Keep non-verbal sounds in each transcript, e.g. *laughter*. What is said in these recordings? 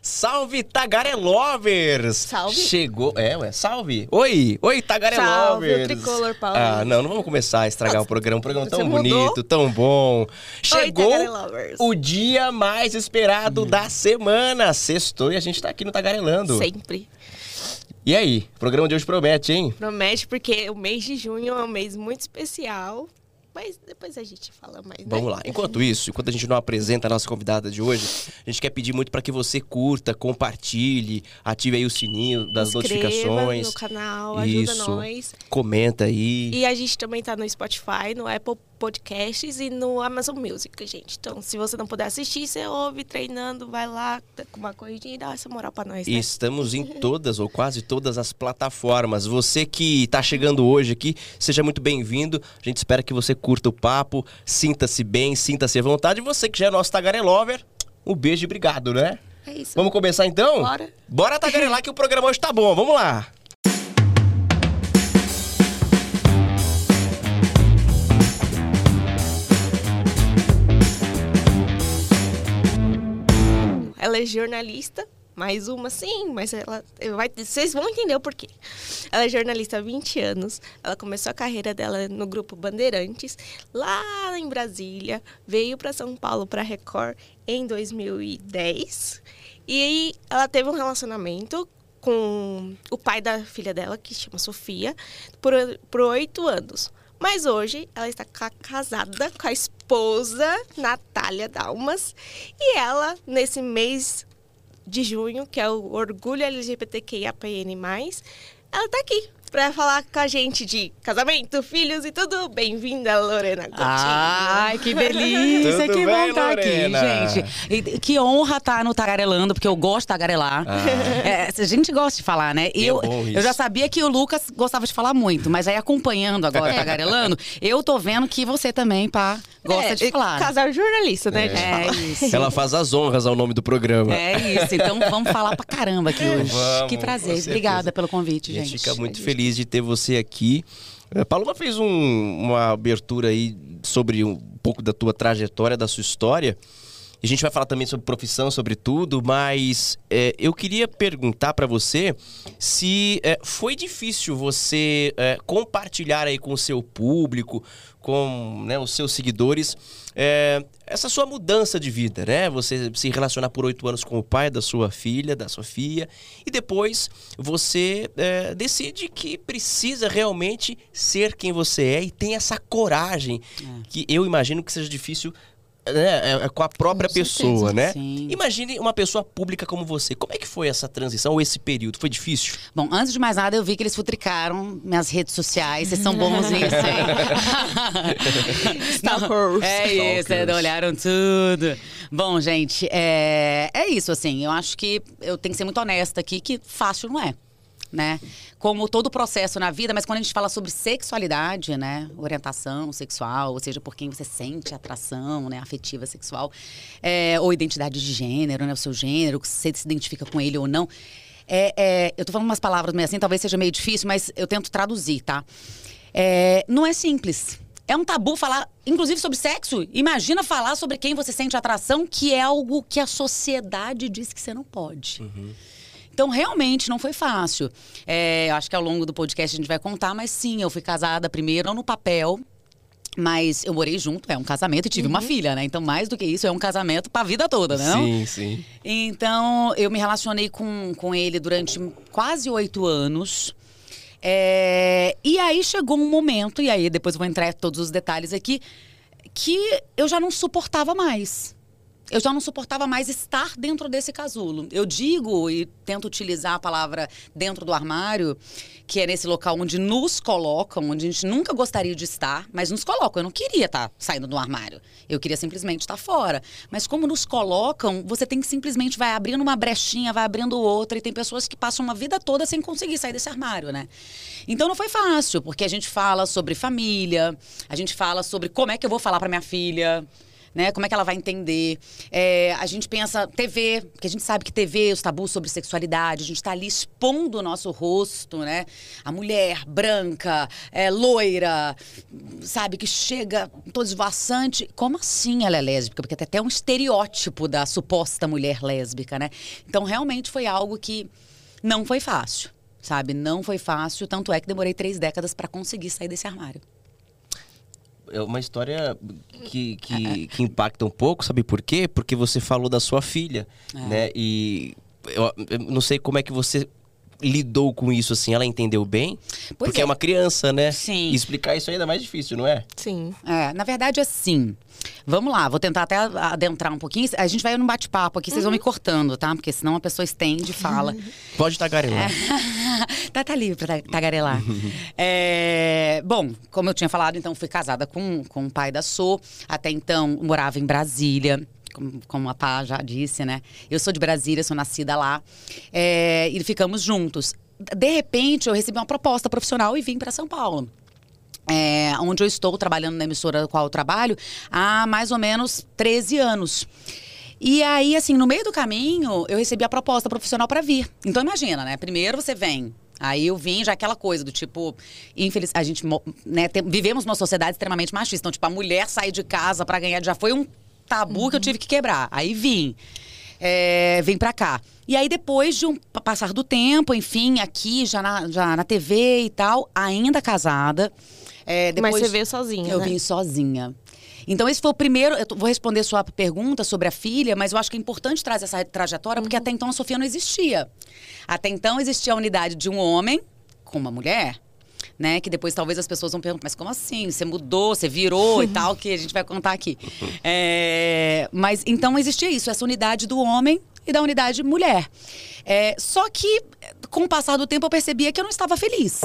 Salve Tagarelovers! Salve. Chegou. É, ué, salve! Oi! Oi, Salve, Tagarelovers! o tricolor Paulo. Ah, não, não vamos começar a estragar o programa. Um programa tão mudou? bonito, tão bom. Chegou Tagarelovers. o dia mais esperado da semana. Sextou e a gente tá aqui no Tagarelando. Sempre. E aí? O programa de hoje promete, hein? Promete, porque o mês de junho é um mês muito especial. Mas depois a gente fala mais, né? Vamos lá. Enquanto isso, enquanto a gente não apresenta a nossa convidada de hoje, a gente quer pedir muito para que você curta, compartilhe, ative aí o sininho das Inscreva notificações. no canal, ajuda Isso. nós. Comenta aí. E a gente também tá no Spotify, no Apple Podcasts e no Amazon Music, gente. Então, se você não puder assistir, você ouve treinando, vai lá dá uma corridinha e dá essa moral pra nós, né? Estamos em todas ou quase todas as plataformas. Você que está chegando hoje aqui, seja muito bem-vindo. A gente espera que você curta o papo, sinta-se bem, sinta-se à vontade. E você que já é nosso Tagarelover, um beijo e obrigado, né? É isso. Vamos começar então? Bora. Bora tagarelar que o programa hoje tá bom. Vamos lá. Ela é jornalista, mais uma sim, mas ela vai, vocês vão entender o porquê. Ela é jornalista há 20 anos. Ela começou a carreira dela no grupo Bandeirantes, lá em Brasília, veio para São Paulo para Record em 2010. E aí ela teve um relacionamento com o pai da filha dela, que chama Sofia, por oito anos. Mas hoje ela está ca- casada com a esposa Natália Dalmas. E ela, nesse mês de junho, que é o Orgulho LGBTQIAPN+, ela tá aqui para falar com a gente de casamento, filhos e tudo. Bem-vinda, Lorena Coutinho. Ai, que delícia, que bem, bom estar aqui, Lorena? gente. E que honra estar no Tagarelando, porque eu gosto de tagarelar. É, a gente gosta de falar, né? E É eu, eu já sabia que o Lucas gostava de falar muito, mas aí acompanhando agora o *laughs* Tagarelando, eu tô vendo que você também, pá, gosta É, de falar. Casal jornalista, né? gente É fala. *laughs* isso. Ela faz as honras ao nome do programa. É isso, então vamos falar pra caramba aqui hoje. Vamos, que prazer, obrigada pelo convite, A gente gente. fica muito feliz de ter você aqui. A Paloma fez um- uma abertura aí sobre um pouco da tua trajetória, da sua história. A gente vai falar também sobre profissão, sobre tudo, mas é, eu queria perguntar pra você se é, foi difícil você é, compartilhar aí com o seu público, com né, os seus seguidores, é, essa sua mudança de vida, né? Você se relacionar por oito anos com o pai da sua filha, da Sofia, e depois você é, decide que precisa realmente ser quem você é e tem essa coragem que eu imagino que seja difícil né, é, é com a própria Com pessoa, certeza, né? sim. Imagine uma pessoa pública como você. Como é que foi essa transição ou esse período? Foi difícil? Bom, antes de mais nada, eu vi que eles futricaram minhas redes sociais. Vocês são bons nisso, hein? *laughs* Stalkers. É isso, é, olharam tudo. Bom, gente, é, é isso, assim. Eu acho que eu tenho que ser muito honesta aqui, que fácil não é. Né? Como todo processo na vida, mas quando a gente fala sobre sexualidade, né? Orientação sexual, ou seja, por quem você sente atração, né? Afetiva sexual, é, ou identidade de gênero, né? O seu gênero, que você se identifica com ele ou não. É, é, eu tô falando umas palavras meio assim, talvez seja meio difícil, mas eu tento traduzir, tá? É, não é simples. É um tabu falar, inclusive, sobre sexo. Imagina falar sobre quem você sente atração, que é algo que a sociedade diz que você não pode. Então, realmente, não foi fácil. É, eu acho que ao longo do podcast a gente vai contar, mas sim, eu fui casada primeiro, não no papel. Mas eu morei junto, é um casamento e tive uma filha, né? Então, mais do que isso, é um casamento pra vida toda, né? Sim, sim. Então, eu me relacionei com, com ele durante quase oito anos. É, e aí chegou um momento, e aí depois eu vou entrar em todos os detalhes aqui, que eu já não suportava mais. Eu já não suportava mais estar dentro desse casulo. Eu digo e tento utilizar a palavra dentro do armário, que é nesse local onde nos colocam, onde a gente nunca gostaria de estar, mas nos colocam. Eu não queria estar saindo do armário. Eu queria simplesmente estar fora. Mas como nos colocam, você tem que simplesmente vai abrindo uma brechinha, vai abrindo outra, e tem pessoas que passam uma vida toda sem conseguir sair desse armário, né? Então não foi fácil, porque a gente fala sobre família, a gente fala sobre como é que eu vou falar para minha filha né? Como é que ela vai entender? É, a gente pensa TV, porque a gente sabe que TV, os tabus sobre sexualidade, a gente está ali expondo o nosso rosto, né? A mulher branca, é, loira, sabe, que chega todo esvoaçante. Como assim ela é lésbica? Porque tem até um estereótipo da suposta mulher lésbica, né? Então, realmente foi algo que não foi fácil, sabe? Não foi fácil, tanto é que demorei três décadas para conseguir sair desse armário é uma história que, que, que, impacta um pouco, sabe por quê? Porque você falou da sua filha, é. né? E eu, eu, não sei como é que você lidou com isso, assim, ela entendeu bem? Pois porque é. é. uma criança, né? Sim. E explicar isso ainda é mais difícil, não é? Sim. É, na verdade, assim. Vamos lá, vou tentar até adentrar um pouquinho. A gente vai num bate-papo aqui, uhum. vocês vão me uhum. cortando, tá? Porque senão a pessoa estende e fala. *laughs* Pode tagarelar. É. *laughs* tá, tá livre pra tagarelar. *laughs* é... Bom, como eu tinha falado, então fui casada com, com o pai da So. Até então morava em Brasília como a Pá já disse, né? Eu sou de Brasília, sou nascida lá. É, e ficamos juntos. De repente, eu recebi uma proposta profissional e vim para São Paulo. É, onde eu estou trabalhando na emissora do qual eu trabalho há mais ou menos 13 anos. E aí, assim, no meio do caminho, eu recebi a proposta profissional para vir. Então, imagina, né? Primeiro você vem Aí eu vim já aquela coisa do tipo, infeliz, a gente, né, tem, vivemos numa sociedade extremamente machista. Então, tipo, a mulher sair de casa para ganhar já foi um tabu uhum. que eu tive que quebrar. Aí vim. É, vem pra cá. E aí, depois de um passar do tempo, enfim, aqui, já na, já na TV e tal, ainda casada. É, depois, Mas você veio sozinha. Eu né? vim sozinha. Então, esse foi o primeiro. Eu vou responder sua pergunta sobre a filha, mas eu acho que é importante trazer essa trajetória, porque uhum. até então a Sofia não existia. Até então existia a unidade de um homem com uma mulher né? Que depois talvez as pessoas vão perguntar, mas como assim? Você mudou, você virou e tal, que a gente vai contar aqui. *laughs* É, mas então existia isso, essa unidade do homem e da unidade mulher. É, só que, com o passar do tempo, eu percebia que eu não estava feliz.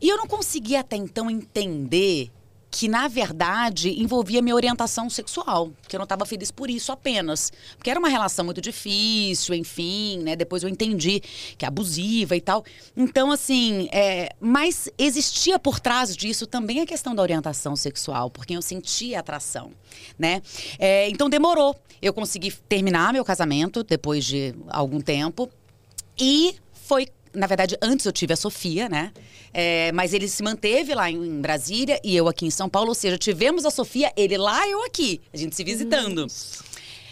E eu não conseguia até então entender que na verdade envolvia minha orientação sexual, que eu não estava feliz por isso apenas, porque era uma relação muito difícil, enfim, né? Depois eu entendi que é abusiva e tal. Então assim, é... mas existia por trás disso também a questão da orientação sexual, porque eu sentia atração, né? É... então demorou. Eu consegui terminar meu casamento depois de algum tempo e foi na verdade, antes eu tive a Sofia, né? É, mas ele se manteve lá em, Brasília e eu aqui em São Paulo. Ou seja, tivemos a Sofia, ele lá, eu aqui. A gente se visitando.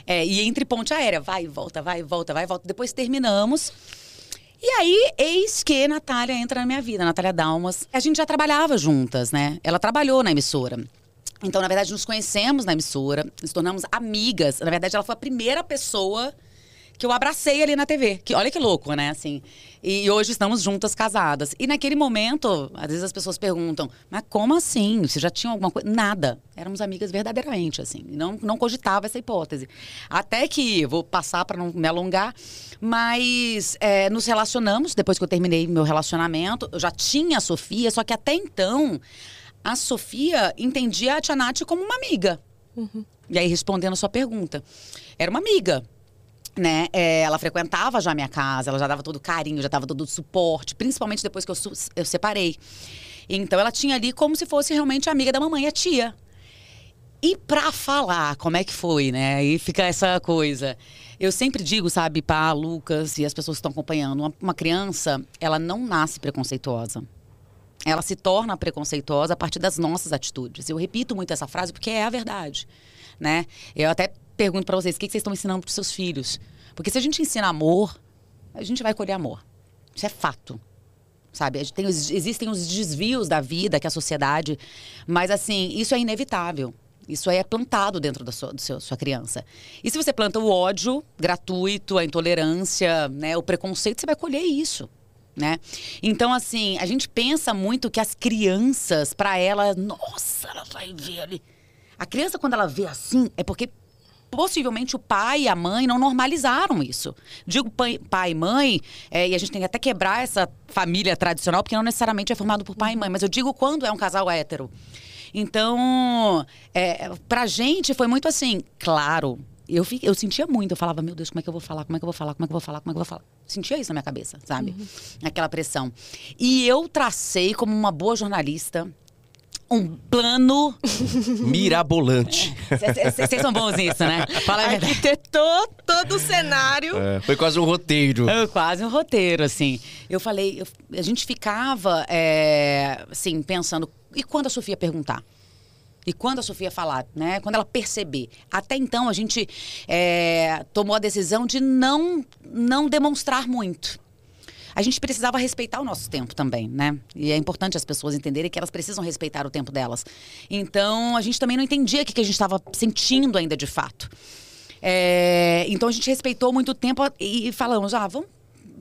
É, e entre ponte aérea, vai e volta, vai e volta, vai e volta. Depois terminamos. E aí, eis que a Natália entra na minha vida, a Natália Dalmas. A gente já trabalhava juntas, né? Ela trabalhou na emissora. Então, na verdade, nos conhecemos na emissora, nos tornamos amigas. Na verdade, ela foi a primeira pessoa que eu abracei ali na TV. Que, olha que louco, né? Assim. E hoje estamos juntas, casadas. E naquele momento, às vezes as pessoas perguntam, mas como assim? Você já tinha alguma coisa? Nada. Éramos amigas verdadeiramente, assim. Não, não cogitava essa hipótese. Até que, vou passar para não me alongar, mas é, nos relacionamos, depois que eu terminei meu relacionamento, eu já tinha a Sofia, só que até então, a Sofia entendia a Tia Nath como uma amiga. Uhum. E aí, respondendo a sua pergunta, era uma amiga né? É, ela frequentava já a minha casa, ela já dava todo carinho, já dava todo o suporte, principalmente depois que eu, eu separei. Então ela tinha ali como se fosse realmente amiga da mamãe, a tia. E pra falar como é que foi, né? Aí fica essa coisa. Eu sempre digo, sabe, pá, Lucas e as pessoas que estão acompanhando, uma, uma criança, ela não nasce preconceituosa. Ela se torna preconceituosa a partir das nossas atitudes. Eu repito muito essa frase porque é a verdade, né? Eu até pergunto para vocês, o que vocês estão ensinando para seus filhos? Porque se a gente ensina amor, a gente vai colher amor. Isso é fato. Sabe? Tem, existem os desvios da vida que a sociedade. Mas, assim, isso é inevitável. Isso aí é plantado dentro da sua, seu, sua criança. E se você planta o ódio gratuito, a intolerância, né, o preconceito, você vai colher isso. Né? Então, assim, a gente pensa muito que as crianças, para ela, nossa, ela vai ver ali. A criança, quando ela vê assim, é porque possivelmente o pai e a mãe não normalizaram isso. Digo pai, pai e mãe, é, e a gente tem que até quebrar essa família tradicional, porque não necessariamente é formado por pai e mãe, mas eu digo quando é um casal hétero. Então, é, pra gente foi muito assim, claro. Eu, fiquei, eu sentia muito, eu falava, meu Deus, como é que eu vou falar, como é que eu vou falar, como é que eu vou falar, como é que eu vou falar. Sentia isso na minha cabeça, sabe? Uhum. Aquela pressão. E eu tracei como uma boa jornalista um plano. *laughs* Mirabolante. Vocês são bons nisso, né? Fala a. Arquitetou todo o cenário. É, foi quase um roteiro. É quase um roteiro, assim. Eu falei, eu- a gente ficava, é, assim, pensando, e quando a Sofia perguntar? E quando a Sofia falar, né? Quando ela perceber. Até então, a gente é, tomou a decisão de não, não demonstrar muito. A gente precisava respeitar o nosso tempo também, né? E é importante as pessoas entenderem que elas precisam respeitar o tempo delas. Então, a gente também não entendia o que a gente estava sentindo ainda de fato. É, então, a gente respeitou muito tempo e falamos, ah, vamos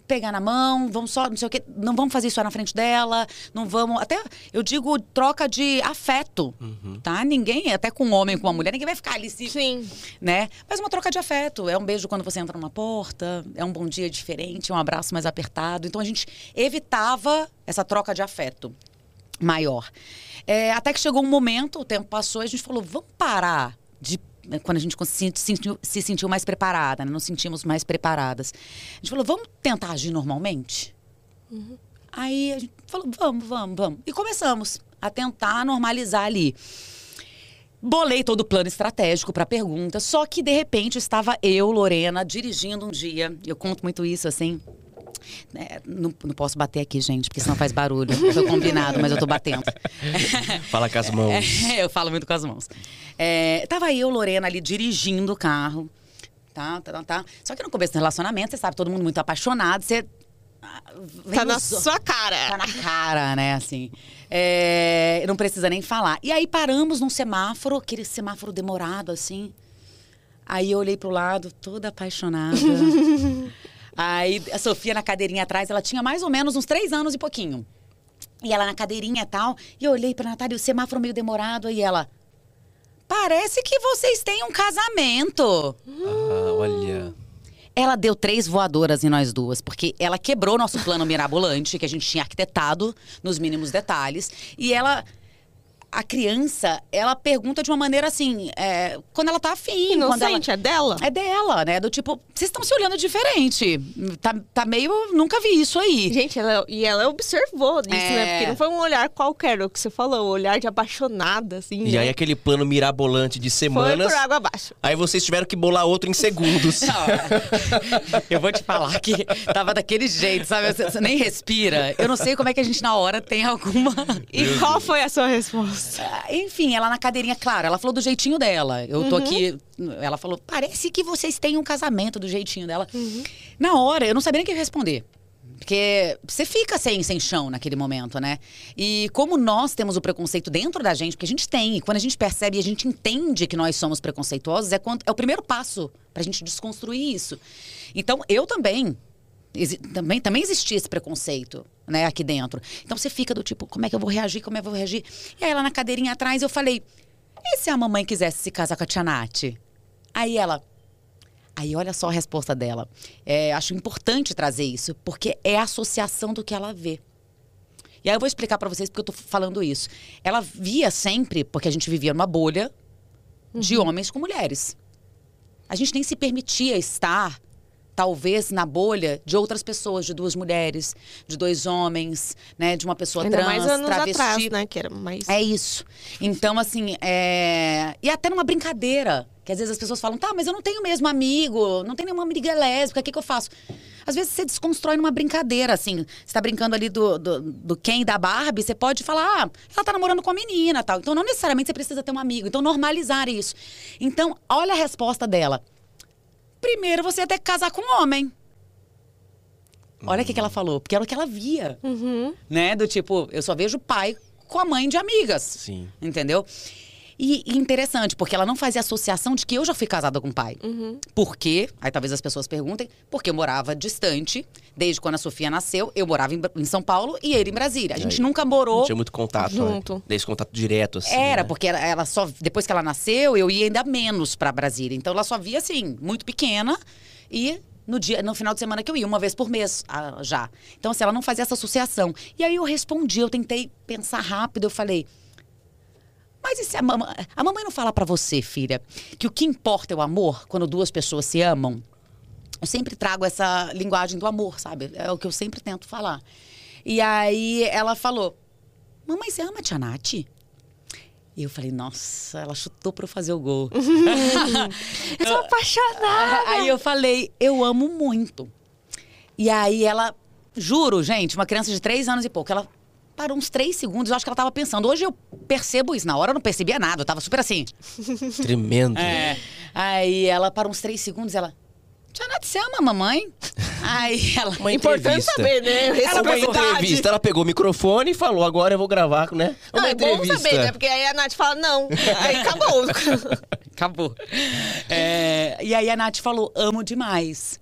pegar na mão, vamos só, não sei o quê, não vamos fazer isso na frente dela, não vamos. Até, eu digo, troca de afeto, tá? Ninguém, até com um homem, com uma mulher, ninguém vai ficar ali se Sim. né? Mas uma troca de afeto. É um beijo quando você entra numa porta, é um bom dia diferente, um abraço mais apertado. Então a gente evitava essa troca de afeto maior. É, até que chegou um momento, o tempo passou e a gente falou: vamos parar de. Né, Quando a gente se sentiu, se sentiu mais preparada, né? nos sentimos mais preparadas. A gente falou: vamos tentar agir normalmente? Aí a gente falou: vamos, vamos, vamos. E começamos a tentar normalizar ali. Bolei todo o plano estratégico para a pergunta, só que de repente estava eu, Lorena, dirigindo um dia. Eu conto muito isso assim. Né, não, não posso bater aqui, gente, porque senão faz barulho. Foi combinado, mas eu tô batendo. *laughs* Fala com as mãos. É, eu falo muito com as mãos. É, tava eu, Lorena, ali dirigindo o carro. Tá, tá, tá, tá. Só que no começo do relacionamento, você sabe, todo mundo muito apaixonado, você. ah, vem Tá na os- sua cara. Tá na cara, né, assim. É, não precisa nem falar. E aí paramos num semáforo, aquele semáforo demorado, assim. Aí eu olhei pro lado, toda apaixonada. *laughs* aí a Sofia na cadeirinha atrás, ela tinha mais ou menos uns três anos e pouquinho. E ela na cadeirinha e tal. E eu olhei pra Natália, o semáforo meio demorado, e ela... Parece que vocês têm um casamento. Ah, olha. Ela deu três voadoras em nós duas, porque ela quebrou nosso plano mirabolante, que a gente tinha arquitetado nos mínimos detalhes. E ela. A criança, ela pergunta de uma maneira assim, é, quando ela tá afim. quando ela... Inocente, é dela? É dela, né? Do tipo, vocês estão se olhando diferente. Tá, tá meio. Nunca vi isso aí. Gente, ela, e ela observou isso, É. né? Porque não foi um olhar qualquer, o que você falou, um olhar de apaixonada, assim. E né? aí aquele plano mirabolante de Foi semanas. por água abaixo. Aí vocês tiveram que bolar outro em segundos. *laughs* Não, eu vou te falar que tava daquele jeito, sabe? Você, você nem respira. Eu não sei como é que a gente na hora tem alguma. E qual foi a sua resposta? Ah, Enfim, ela na cadeirinha, claro, ela falou do jeitinho dela. Eu tô aqui. Ela falou: parece que vocês têm um casamento do jeitinho dela. Na hora, eu não sabia nem o que responder. Porque você fica sem, sem chão naquele momento, né? E como nós temos o preconceito dentro da gente, porque a gente tem, e quando a gente percebe e a gente entende que nós somos preconceituosos, é, quando, é o primeiro passo pra gente desconstruir isso. Então, eu também também, também existia esse preconceito, né, aqui dentro. Então você fica do tipo, como é que eu vou reagir? Como é que eu vou reagir? E aí ela na cadeirinha atrás, eu falei, e se a mamãe quisesse se casar com a Tia Nath? Aí ela. Aí olha só a resposta dela. É, acho importante trazer isso, porque é a associação do que ela vê. E aí eu vou explicar pra vocês porque eu tô falando isso. Ela via sempre, porque a gente vivia numa bolha de homens com mulheres. A gente nem se permitia estar, talvez, na bolha de outras pessoas, de duas mulheres, de dois homens, né? De uma pessoa Ainda trans, mais anos travesti. atrás, né? Que era mais... É isso. Então, assim, é... E até numa brincadeira. Que às vezes as pessoas falam, tá, mas eu não tenho mesmo amigo, não tenho nenhuma amiga lésbica, o que, que eu faço? Às vezes você desconstrói numa brincadeira, assim. Você tá brincando ali do, do, do Ken e da Barbie, você pode falar, ah, ela tá namorando com a menina tal. Então, não necessariamente você precisa ter um amigo. Então, normalizar isso. Então, olha a resposta dela. Primeiro, você ia ter que casar com um homem. Olha o que, que ela falou, porque era o que ela via. Né? Do tipo, eu só vejo pai com a mãe de amigas. Sim. Entendeu? E, e interessante, porque ela não fazia associação de que eu já fui casada com o pai. Por quê? Aí talvez as pessoas perguntem, porque eu morava distante. Desde quando a Sofia nasceu, eu morava em, em São Paulo e ele em Brasília. A gente aí, nunca morou. Não tinha muito contato. Junto. Né? Desse contato direto, assim. Era, né? porque ela, ela só. Depois que ela nasceu, eu ia ainda menos pra Brasília. Então ela só via assim, muito pequena. E no dia, no final de semana que eu ia, uma vez por mês ah, já. Então, assim, ela não fazia essa associação. E aí eu respondi, eu tentei pensar rápido, eu falei. Mas e se a mamãe. A mamãe não fala pra você, filha, que o que importa é o amor quando duas pessoas se amam? Eu sempre trago essa linguagem do amor, sabe? É o que eu sempre tento falar. E aí ela falou: Mamãe, você ama a Tia Nath? E eu falei, nossa, ela chutou pra eu fazer o gol. *laughs* Eu sou apaixonada. Aí eu falei, eu amo muito. E aí ela, juro, gente, uma criança de três anos e pouco, ela parou uns três segundos, eu acho que ela tava pensando. Hoje eu percebo isso, na hora eu não percebia nada, eu tava super assim. *laughs* Tremendo. É. Aí ela parou uns três segundos e ela. Tia Nath, você ama a mamãe? *laughs* Aí ela. Uma Importante entrevista. saber, né? Uma Reciprocidade. entrevista. Ela pegou o microfone e falou, agora eu vou gravar, né? Não, Uma é bom entrevista. saber, né? Porque aí a Nath fala, não. Aí acabou. *laughs* Acabou. É, e aí a Nath falou, amo demais.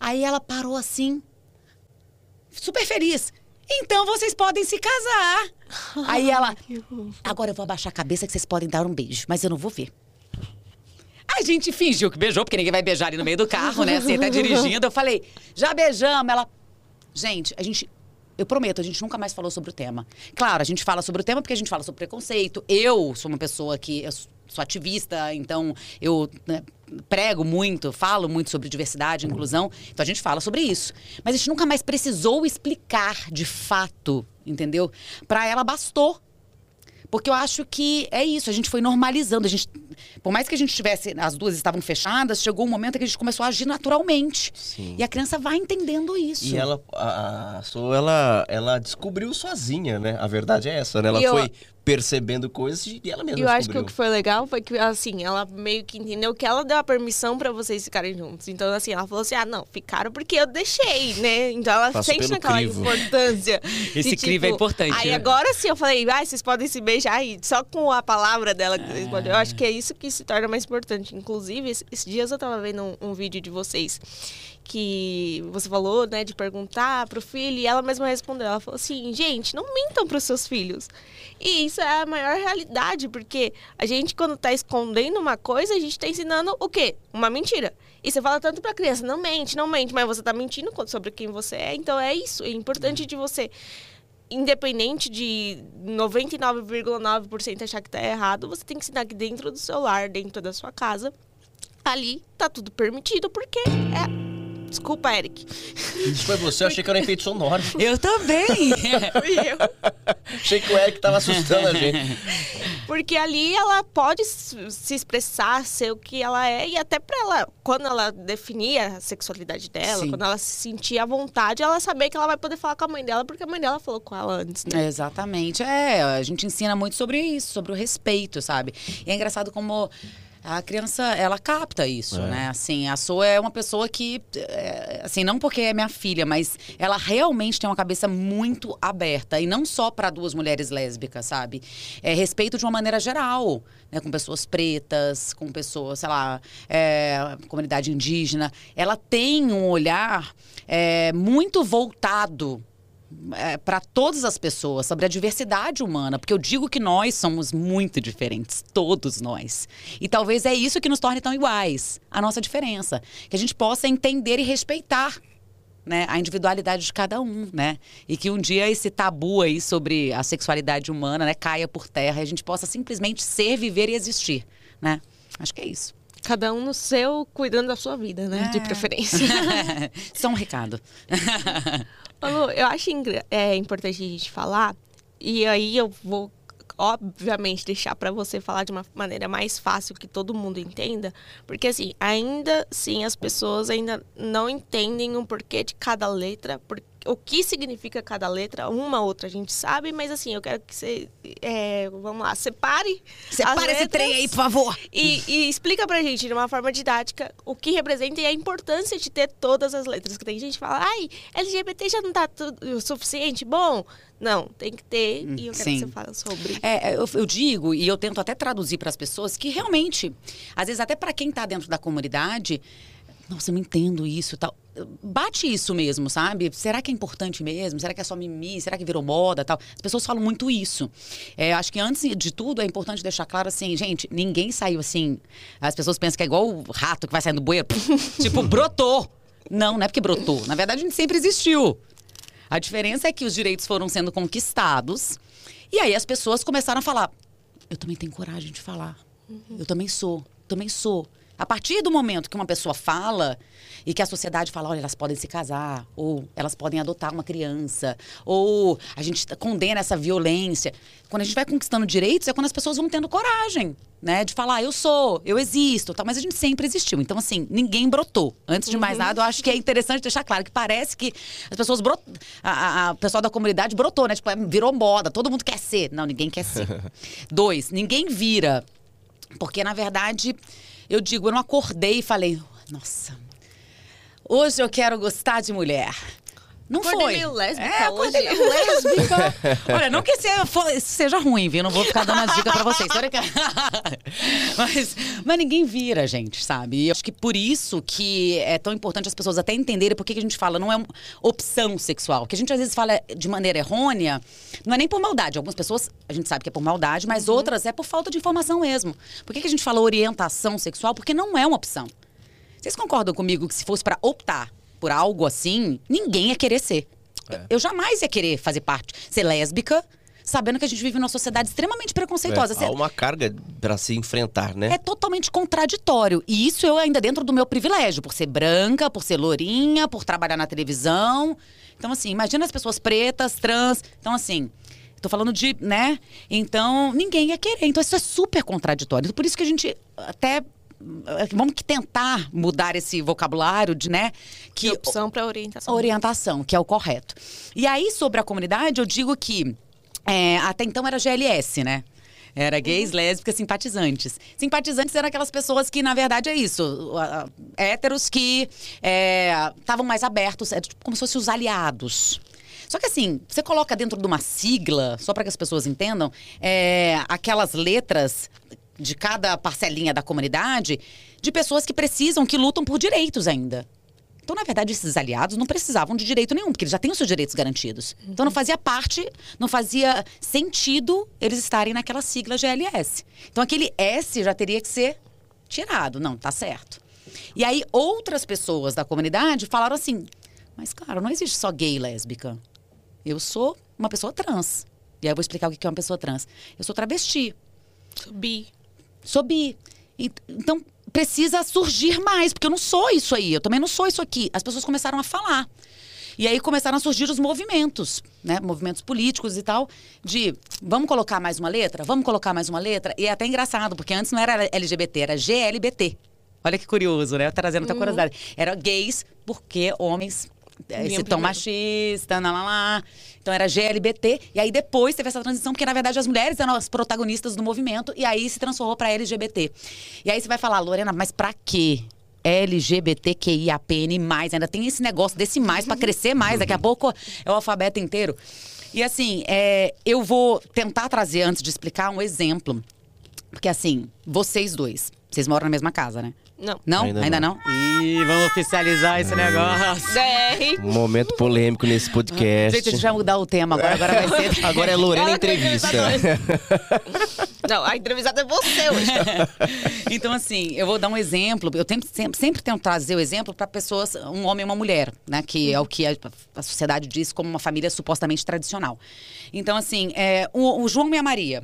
Aí ela parou assim, super feliz. Então vocês podem se casar. Aí ela, agora eu vou abaixar a cabeça que vocês podem dar um beijo, mas eu não vou ver. A gente fingiu que beijou, porque ninguém vai beijar ali no meio do carro, né? Assim, tá *laughs* dirigindo. Eu falei, já beijamos. Ela, gente, a gente. Eu prometo, a gente nunca mais falou sobre o tema. Claro, a gente fala sobre o tema porque a gente fala sobre preconceito. Eu sou uma pessoa que. Eu sou ativista, então eu né, prego muito, falo muito sobre diversidade, inclusão. Então a gente fala sobre isso. Mas a gente nunca mais precisou explicar de fato, entendeu? Pra ela bastou. Porque eu acho que é isso, a gente foi normalizando. A gente, por mais que a gente tivesse, as duas estavam fechadas, chegou um momento que a gente começou a agir naturalmente. Sim. E a criança vai entendendo isso. E ela, a, a ela, ela descobriu sozinha, né? A verdade é essa, né? Ela eu- foi percebendo coisas e ela mesma E eu acho que descobriu. o que foi legal foi que, assim, ela meio que entendeu que ela deu a permissão pra vocês ficarem juntos. Então, assim, ela falou assim: ah, não, ficaram porque eu deixei, né? Então ela Passou sente pelo naquela crivo. importância. *laughs* Esse de, crivo é importante, Aí né? agora sim eu falei, ah, vocês podem se beijar e só com a palavra dela que vocês podem. Eu acho que é isso que se torna mais importante. Inclusive, esse- esses dias eu tava vendo um, um vídeo de vocês que você falou, né, de perguntar pro filho e ela mesma respondeu. Ela falou assim, gente, não mintam pros seus filhos. E isso é a maior realidade, porque a gente, quando tá escondendo uma coisa, a gente tá ensinando o quê? Uma mentira. E você fala tanto pra criança, não mente, não mente, mas você tá mentindo sobre quem você é. Então é isso. É importante de você independente de 99,9% achar que tá errado, você tem que ensinar que dentro do seu lar, dentro da sua casa, ali tá tudo permitido, porque é. Desculpa, Eric. Isso foi você, eu achei que era um efeito sonoro. *laughs* Eu também! *laughs* Fui eu. achei que o Eric tava assustando a gente. Porque ali ela pode se expressar, ser o que ela é, e até pra ela, quando ela definir a sexualidade dela, Sim. quando ela se sentir à vontade, ela saber que ela vai poder falar com a mãe dela, porque a mãe dela falou com ela antes, né? Exatamente. É, a gente ensina muito sobre isso, sobre o respeito, sabe? E é engraçado como a criança, ela capta isso, É. né? Assim, a Sua é uma pessoa que, é, assim, não porque é minha filha, mas ela realmente tem uma cabeça muito aberta. E não só para duas mulheres lésbicas, sabe? É respeito de uma maneira geral, né? Com pessoas pretas, com pessoas, sei lá, é, comunidade indígena. Ela tem um olhar é, muito voltado para todas as pessoas, sobre a diversidade humana, porque eu digo que nós somos muito diferentes, todos nós. E talvez é isso que nos torne tão iguais, a nossa diferença, que a gente possa entender e respeitar né, a individualidade de cada um, né? E que um dia esse tabu aí sobre a sexualidade humana, né, caia por terra e a gente possa simplesmente ser, viver e existir, né? Acho que é isso. Cada um no seu, cuidando da sua vida, né? De É. preferência. *laughs* Só um recado. *laughs* Lu, eu acho é, importante a gente falar, e aí eu vou, obviamente, deixar pra você falar de uma maneira mais fácil que todo mundo entenda, porque assim, ainda sim as pessoas ainda não entendem o porquê de cada letra, por- o que significa cada letra, uma outra a gente sabe, mas assim, eu quero que você, é, vamos lá, separe. Separa as esse trem aí, por favor. e, e explica pra gente, de uma forma didática, o que representa e a importância de ter todas as letras. Que tem gente que fala, ai, LGBT já não tá tudo o suficiente? Bom, não, tem que ter. E eu quero sim. que você fale sobre. É, eu, eu digo e eu tento até traduzir para as pessoas que realmente, às vezes até para quem está dentro da comunidade, nossa, eu não entendo isso, e tal. Bate isso mesmo, sabe? Será que é importante mesmo? Será que é só mimimi? Será que virou moda, tal? As pessoas falam muito isso. É, acho que antes de tudo é importante deixar claro assim, gente, ninguém saiu assim. As pessoas pensam que é igual o rato que vai saindo do bueiro, *laughs* tipo brotou. Não, não é porque brotou. Na verdade, a gente sempre existiu. A diferença é que os direitos foram sendo conquistados e aí as pessoas começaram a falar: eu também tenho coragem de falar. Eu também sou, também sou. A partir do momento que uma pessoa fala e que a sociedade fala, olha, elas podem se casar, ou elas podem adotar uma criança, ou a gente condena essa violência. Quando a gente vai conquistando direitos, é quando as pessoas vão tendo coragem, né? De falar, eu sou, eu existo, tal. Mas a gente sempre existiu. Então, assim, ninguém brotou. Antes de mais nada, eu acho que é interessante deixar claro que parece que as pessoas brot... a, a, a pessoal da comunidade brotou, né? Tipo, é, virou moda, todo mundo quer ser. Não, ninguém quer ser. *laughs* Dois, ninguém vira. Porque, na verdade, eu digo, eu não acordei e falei, nossa, hoje eu quero gostar de mulher. Não Acordei foi. meio lésbica é, acordei hoje. meio lésbica. *laughs* Olha, não que seja, ruim, viu? Não vou ficar dando as dicas pra vocês. *laughs* Mas, mas ninguém vira, gente, sabe? E eu acho que por isso que é tão importante as pessoas até entenderem por que, a gente fala não é uma opção sexual. Que a gente às vezes fala de maneira errônea, não é nem por maldade. Algumas pessoas, a gente sabe que é por maldade, mas outras é por falta de informação mesmo. Por que, que a gente fala orientação sexual? Porque não é uma opção. Vocês concordam comigo que se fosse pra optar por algo assim, ninguém ia querer ser. Eu jamais ia querer fazer parte, ser lésbica, sabendo que a gente vive numa sociedade extremamente preconceituosa. É, há uma carga para se enfrentar, né? é totalmente contraditório. E isso eu ainda dentro do meu privilégio, por ser branca, por ser lourinha, por trabalhar na televisão. Então, assim, imagina as pessoas pretas, trans. Então, assim. Tô falando de, né? Então, ninguém ia querer. Então, isso é super contraditório. Por isso que a gente até. Vamos que tentar mudar esse vocabulário de, né? Que opção para orientação. Orientação, que é o correto. E aí, sobre a comunidade, eu digo que é, até então era GLS, né? Era gays, lésbicas, simpatizantes. Simpatizantes eram aquelas pessoas que, na verdade, é isso. Héteros que estavam mais abertos, é tipo como se fossem os aliados. Só que assim, você coloca dentro de uma sigla, só para que as pessoas entendam, é, aquelas letras de cada parcelinha da comunidade de pessoas que precisam, que lutam por direitos ainda. Então, na verdade, esses aliados não precisavam de direito nenhum, porque eles já têm os seus direitos garantidos. Então, não fazia parte, não fazia sentido eles estarem naquela sigla GLS. Então, aquele S já teria que ser tirado. Não, tá certo. E aí, outras pessoas da comunidade falaram assim: mas, cara, não existe só gay e lésbica. Eu sou uma pessoa trans. E aí eu vou explicar o que é uma pessoa trans. Eu sou travesti Bi. Sou bi. E- Então, precisa surgir mais, porque eu não sou isso aí, eu também não sou isso aqui. As pessoas começaram a falar. E aí começaram a surgir os movimentos, né? Movimentos políticos e tal, de vamos colocar mais uma letra? Vamos colocar mais uma letra? E é até engraçado, porque antes não era LGBT, era GLBT. Olha que curioso, né? Trazendo muita curiosidade. Era gays, porque homens Vinham esse tom primeiro. machista, lá, lá, lá. Então era GLBT. E aí depois teve essa transição, porque na verdade as mulheres eram as protagonistas do movimento. E aí se transformou para LGBT. E aí você vai falar, Lorena, mas pra quê? LGBTQIAPN+, ainda tem esse negócio desse mais para crescer mais, daqui a *laughs* pouco é o alfabeto inteiro. E assim, é, eu vou tentar trazer, antes de explicar, um exemplo. Porque assim, vocês dois, vocês moram na mesma casa, né? Não. Não? Ainda Ainda, não. não? Ih, vamos oficializar esse negócio. DR. Um momento polêmico nesse podcast. Gente, a gente vai mudar o tema agora, agora vai ser. *laughs* Agora é Lorena Ela Entrevista. Não, a entrevistada é você hoje. *laughs* então, assim, eu vou dar um exemplo. Eu tento, sempre, sempre tento trazer o exemplo para pessoas, um homem e uma mulher, né? Que é o que a, a sociedade diz como uma família supostamente tradicional. Então, assim, é, o, o João e a Maria.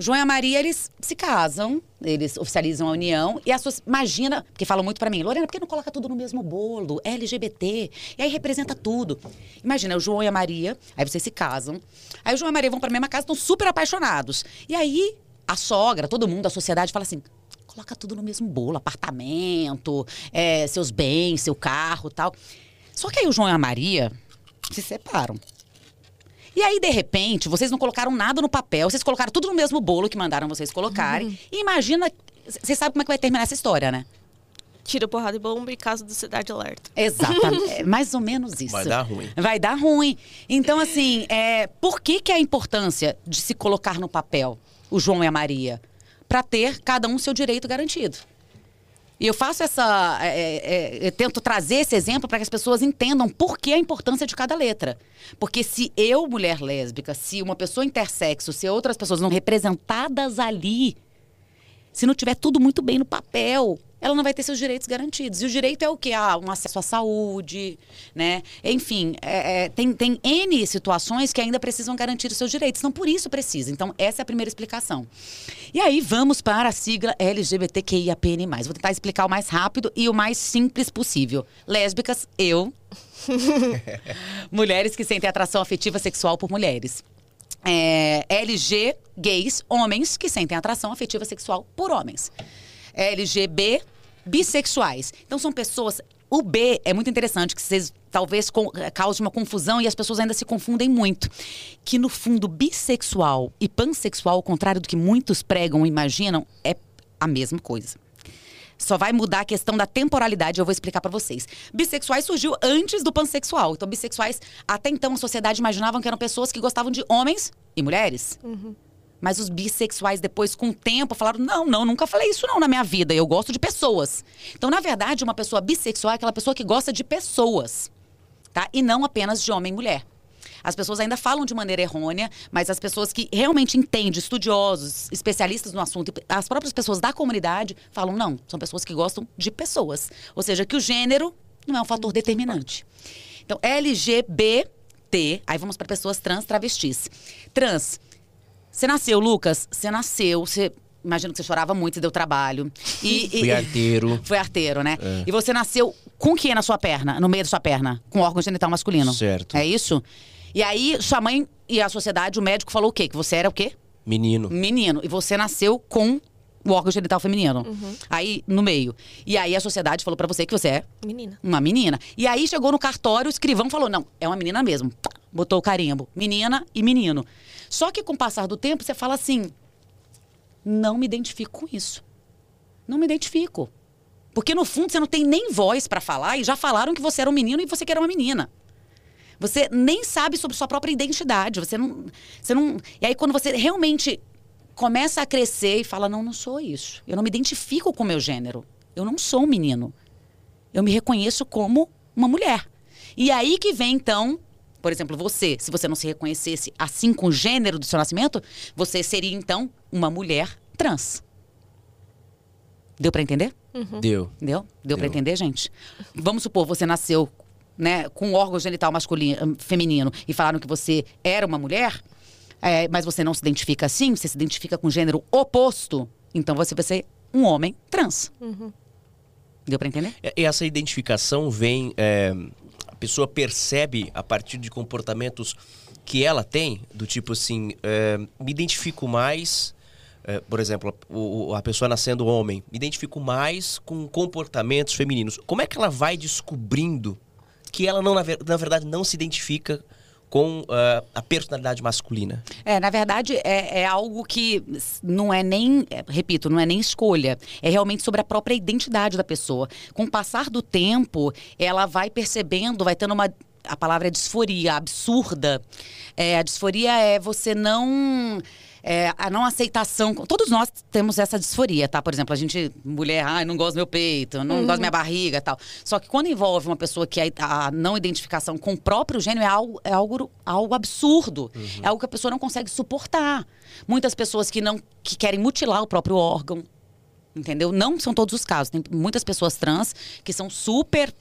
João e a Maria, eles se casam, eles oficializam a união. E a sua, imagina, porque falam muito para mim, Lorena, por que não coloca tudo no mesmo bolo? LGBT. E aí representa tudo. Imagina, o João e a Maria, aí vocês se casam. Aí o João e a Maria vão para a mesma casa, estão super apaixonados. E aí a sogra, todo mundo, a sociedade fala assim: coloca tudo no mesmo bolo, apartamento, é, seus bens, seu carro tal. Só que aí o João e a Maria se separam. E aí, de repente, vocês não colocaram nada no papel, vocês colocaram tudo no mesmo bolo que mandaram vocês colocarem. E imagina. Vocês sabem como é que vai terminar essa história, né? Tira porrada e bomba e caso do Cidade Alerta. Exatamente. *laughs* É mais ou menos isso. Vai dar ruim. Vai dar ruim. Então, assim, é, por que, que é a importância de se colocar no papel o João e a Maria? Para ter cada um seu direito garantido. E eu faço essa. é, é, eu tento trazer esse exemplo para que as pessoas entendam por que a importância de cada letra. Porque se eu, mulher lésbica, se uma pessoa intersexo, se outras pessoas não representadas ali, se não tiver tudo muito bem no papel, ela não vai ter seus direitos garantidos. E o direito é o quê? Ah, um acesso à saúde, né? Enfim, é, é, tem, tem N situações que ainda precisam garantir os seus direitos. Então, por isso precisa. Então, essa é a primeira explicação. E aí, vamos para a sigla LGBTQIAPN+. Vou tentar explicar o mais rápido e o mais simples possível. Lésbicas, eu. *laughs* mulheres que sentem atração afetiva sexual por mulheres. É, LG, gays, homens que sentem atração afetiva sexual por homens. LGB, bissexuais. Então são pessoas. O B é muito interessante, que vocês talvez com, cause uma confusão e as pessoas ainda se confundem muito. Que no fundo, bissexual e pansexual, ao contrário do que muitos pregam e imaginam, é a mesma coisa. Só vai mudar a questão da temporalidade, eu vou explicar para vocês. Bissexuais surgiu antes do pansexual. Então, bissexuais, até então, a sociedade imaginavam que eram pessoas que gostavam de homens e mulheres. Uhum. Mas os bissexuais, depois, com o tempo, falaram: não, não, nunca falei isso não na minha vida. Eu gosto de pessoas. Então, na verdade, uma pessoa bissexual é aquela pessoa que gosta de pessoas. Tá? E não apenas de homem e mulher. As pessoas ainda falam de maneira errônea, mas as pessoas que realmente entendem, estudiosos, especialistas no assunto, as próprias pessoas da comunidade falam: não, são pessoas que gostam de pessoas. Ou seja, que o gênero não é um fator determinante. Então, LGBT, aí vamos para pessoas trans, travestis. Trans você nasceu, Lucas? Você nasceu, você. Imagino que você chorava muito, você deu trabalho. E, *laughs* Fui arteiro. *laughs* Foi arteiro, né? É. E você nasceu com o que na sua perna? No meio da sua perna? Com órgão genital masculino. Certo. É isso? E aí, sua mãe e a sociedade, o médico falou o quê? Que você era o quê? Menino. Menino. E você nasceu com o órgão genital feminino. Uhum. Aí, no meio. E aí a sociedade falou para você que você é. Menina. Uma menina. E aí chegou no cartório, o escrivão falou: não, é uma menina mesmo. Botou o carimbo. Menina e menino. Só que com o passar do tempo, você fala assim: não me identifico com isso. Não me identifico. Porque no fundo você não tem nem voz para falar e já falaram que você era um menino e você que era uma menina. Você nem sabe sobre sua própria identidade. Você não, você não. E aí quando você realmente começa a crescer e fala: não, não sou isso. Eu não me identifico com o meu gênero. Eu não sou um menino. Eu me reconheço como uma mulher. E aí que vem então por exemplo, você, se você não se reconhecesse assim com o gênero do seu nascimento, você seria então uma mulher trans. Deu para entender? Uhum. Deu. Deu? Deu, para entender, gente? Vamos supor, você nasceu né, com um órgão genital masculino, hum, feminino e falaram que você era uma mulher, é, mas você não se identifica assim, você se identifica com o gênero oposto, então você vai ser um homem trans. Uhum. Deu para entender? E essa identificação vem é, pessoa percebe a partir de comportamentos que ela tem, do tipo assim, é, me identifico mais, é, por exemplo, o, a pessoa nascendo homem, me identifico mais com comportamentos femininos. Como é que ela vai descobrindo que ela não, na, na verdade, não se identifica com uh, a personalidade masculina? É, na verdade, é, é, algo que não é nem, repito, não é nem escolha. É realmente sobre a própria identidade da pessoa. Com o passar do tempo, ela vai percebendo, vai tendo uma. A palavra é disforia, absurda. É, a disforia é você não é, a não aceitação. Todos nós temos essa disforia, tá? Por exemplo, a gente, mulher, ah, não gosto do meu peito, não uhum. gosto da minha barriga tal. Só que quando envolve uma pessoa que é a não identificação com o próprio gênero, é algo, é algo, algo absurdo. Uhum. É algo que a pessoa não consegue suportar. Muitas pessoas que não que querem mutilar o próprio órgão. Entendeu? Não são todos os casos. Tem muitas pessoas trans que são super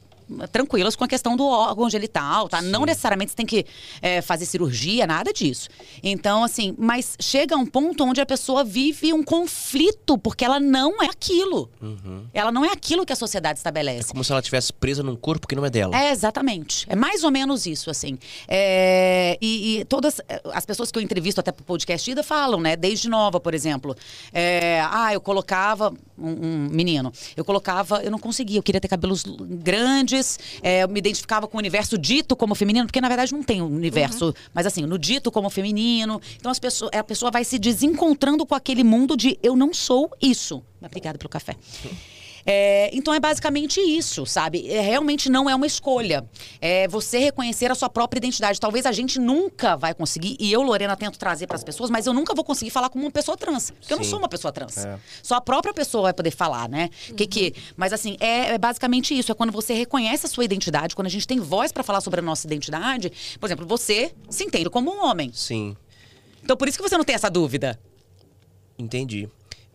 tranquilas com a questão do órgão genital, tá? Sim. Não necessariamente você tem que é, fazer cirurgia, nada disso. Então, assim, mas chega a um ponto onde a pessoa vive um conflito, porque ela não é aquilo. Uhum. Ela não é aquilo que a sociedade estabelece. É como se ela estivesse presa num corpo que não é dela. É, exatamente. É mais ou menos isso, assim. É, e, e, todas as pessoas que eu entrevisto até pro podcast Ida falam, né? Desde nova, por exemplo. É, ah, eu colocava um, um menino. Eu colocava, eu não conseguia, eu queria ter cabelos grandes, é, eu me identificava com o universo dito como feminino, porque na verdade não tem um universo, uhum. mas assim, no dito como feminino. Então as pessoas, a pessoa vai se desencontrando com aquele mundo de eu não sou isso. Obrigada pelo café. É, então é basicamente isso, sabe? É, realmente não é uma escolha. É você reconhecer a sua própria identidade. Talvez a gente nunca vai conseguir, e eu, Lorena, tento trazer para as pessoas, mas eu nunca vou conseguir falar como uma pessoa trans. Porque Sim. eu não sou uma pessoa trans. É. Só a própria pessoa vai poder falar, né? Uhum. Que, que, mas assim, é, é, basicamente isso. É quando você reconhece a sua identidade, quando a gente tem voz para falar sobre a nossa identidade. Por exemplo, você se entende como um homem. Sim. Então por isso que você não tem essa dúvida. Entendi.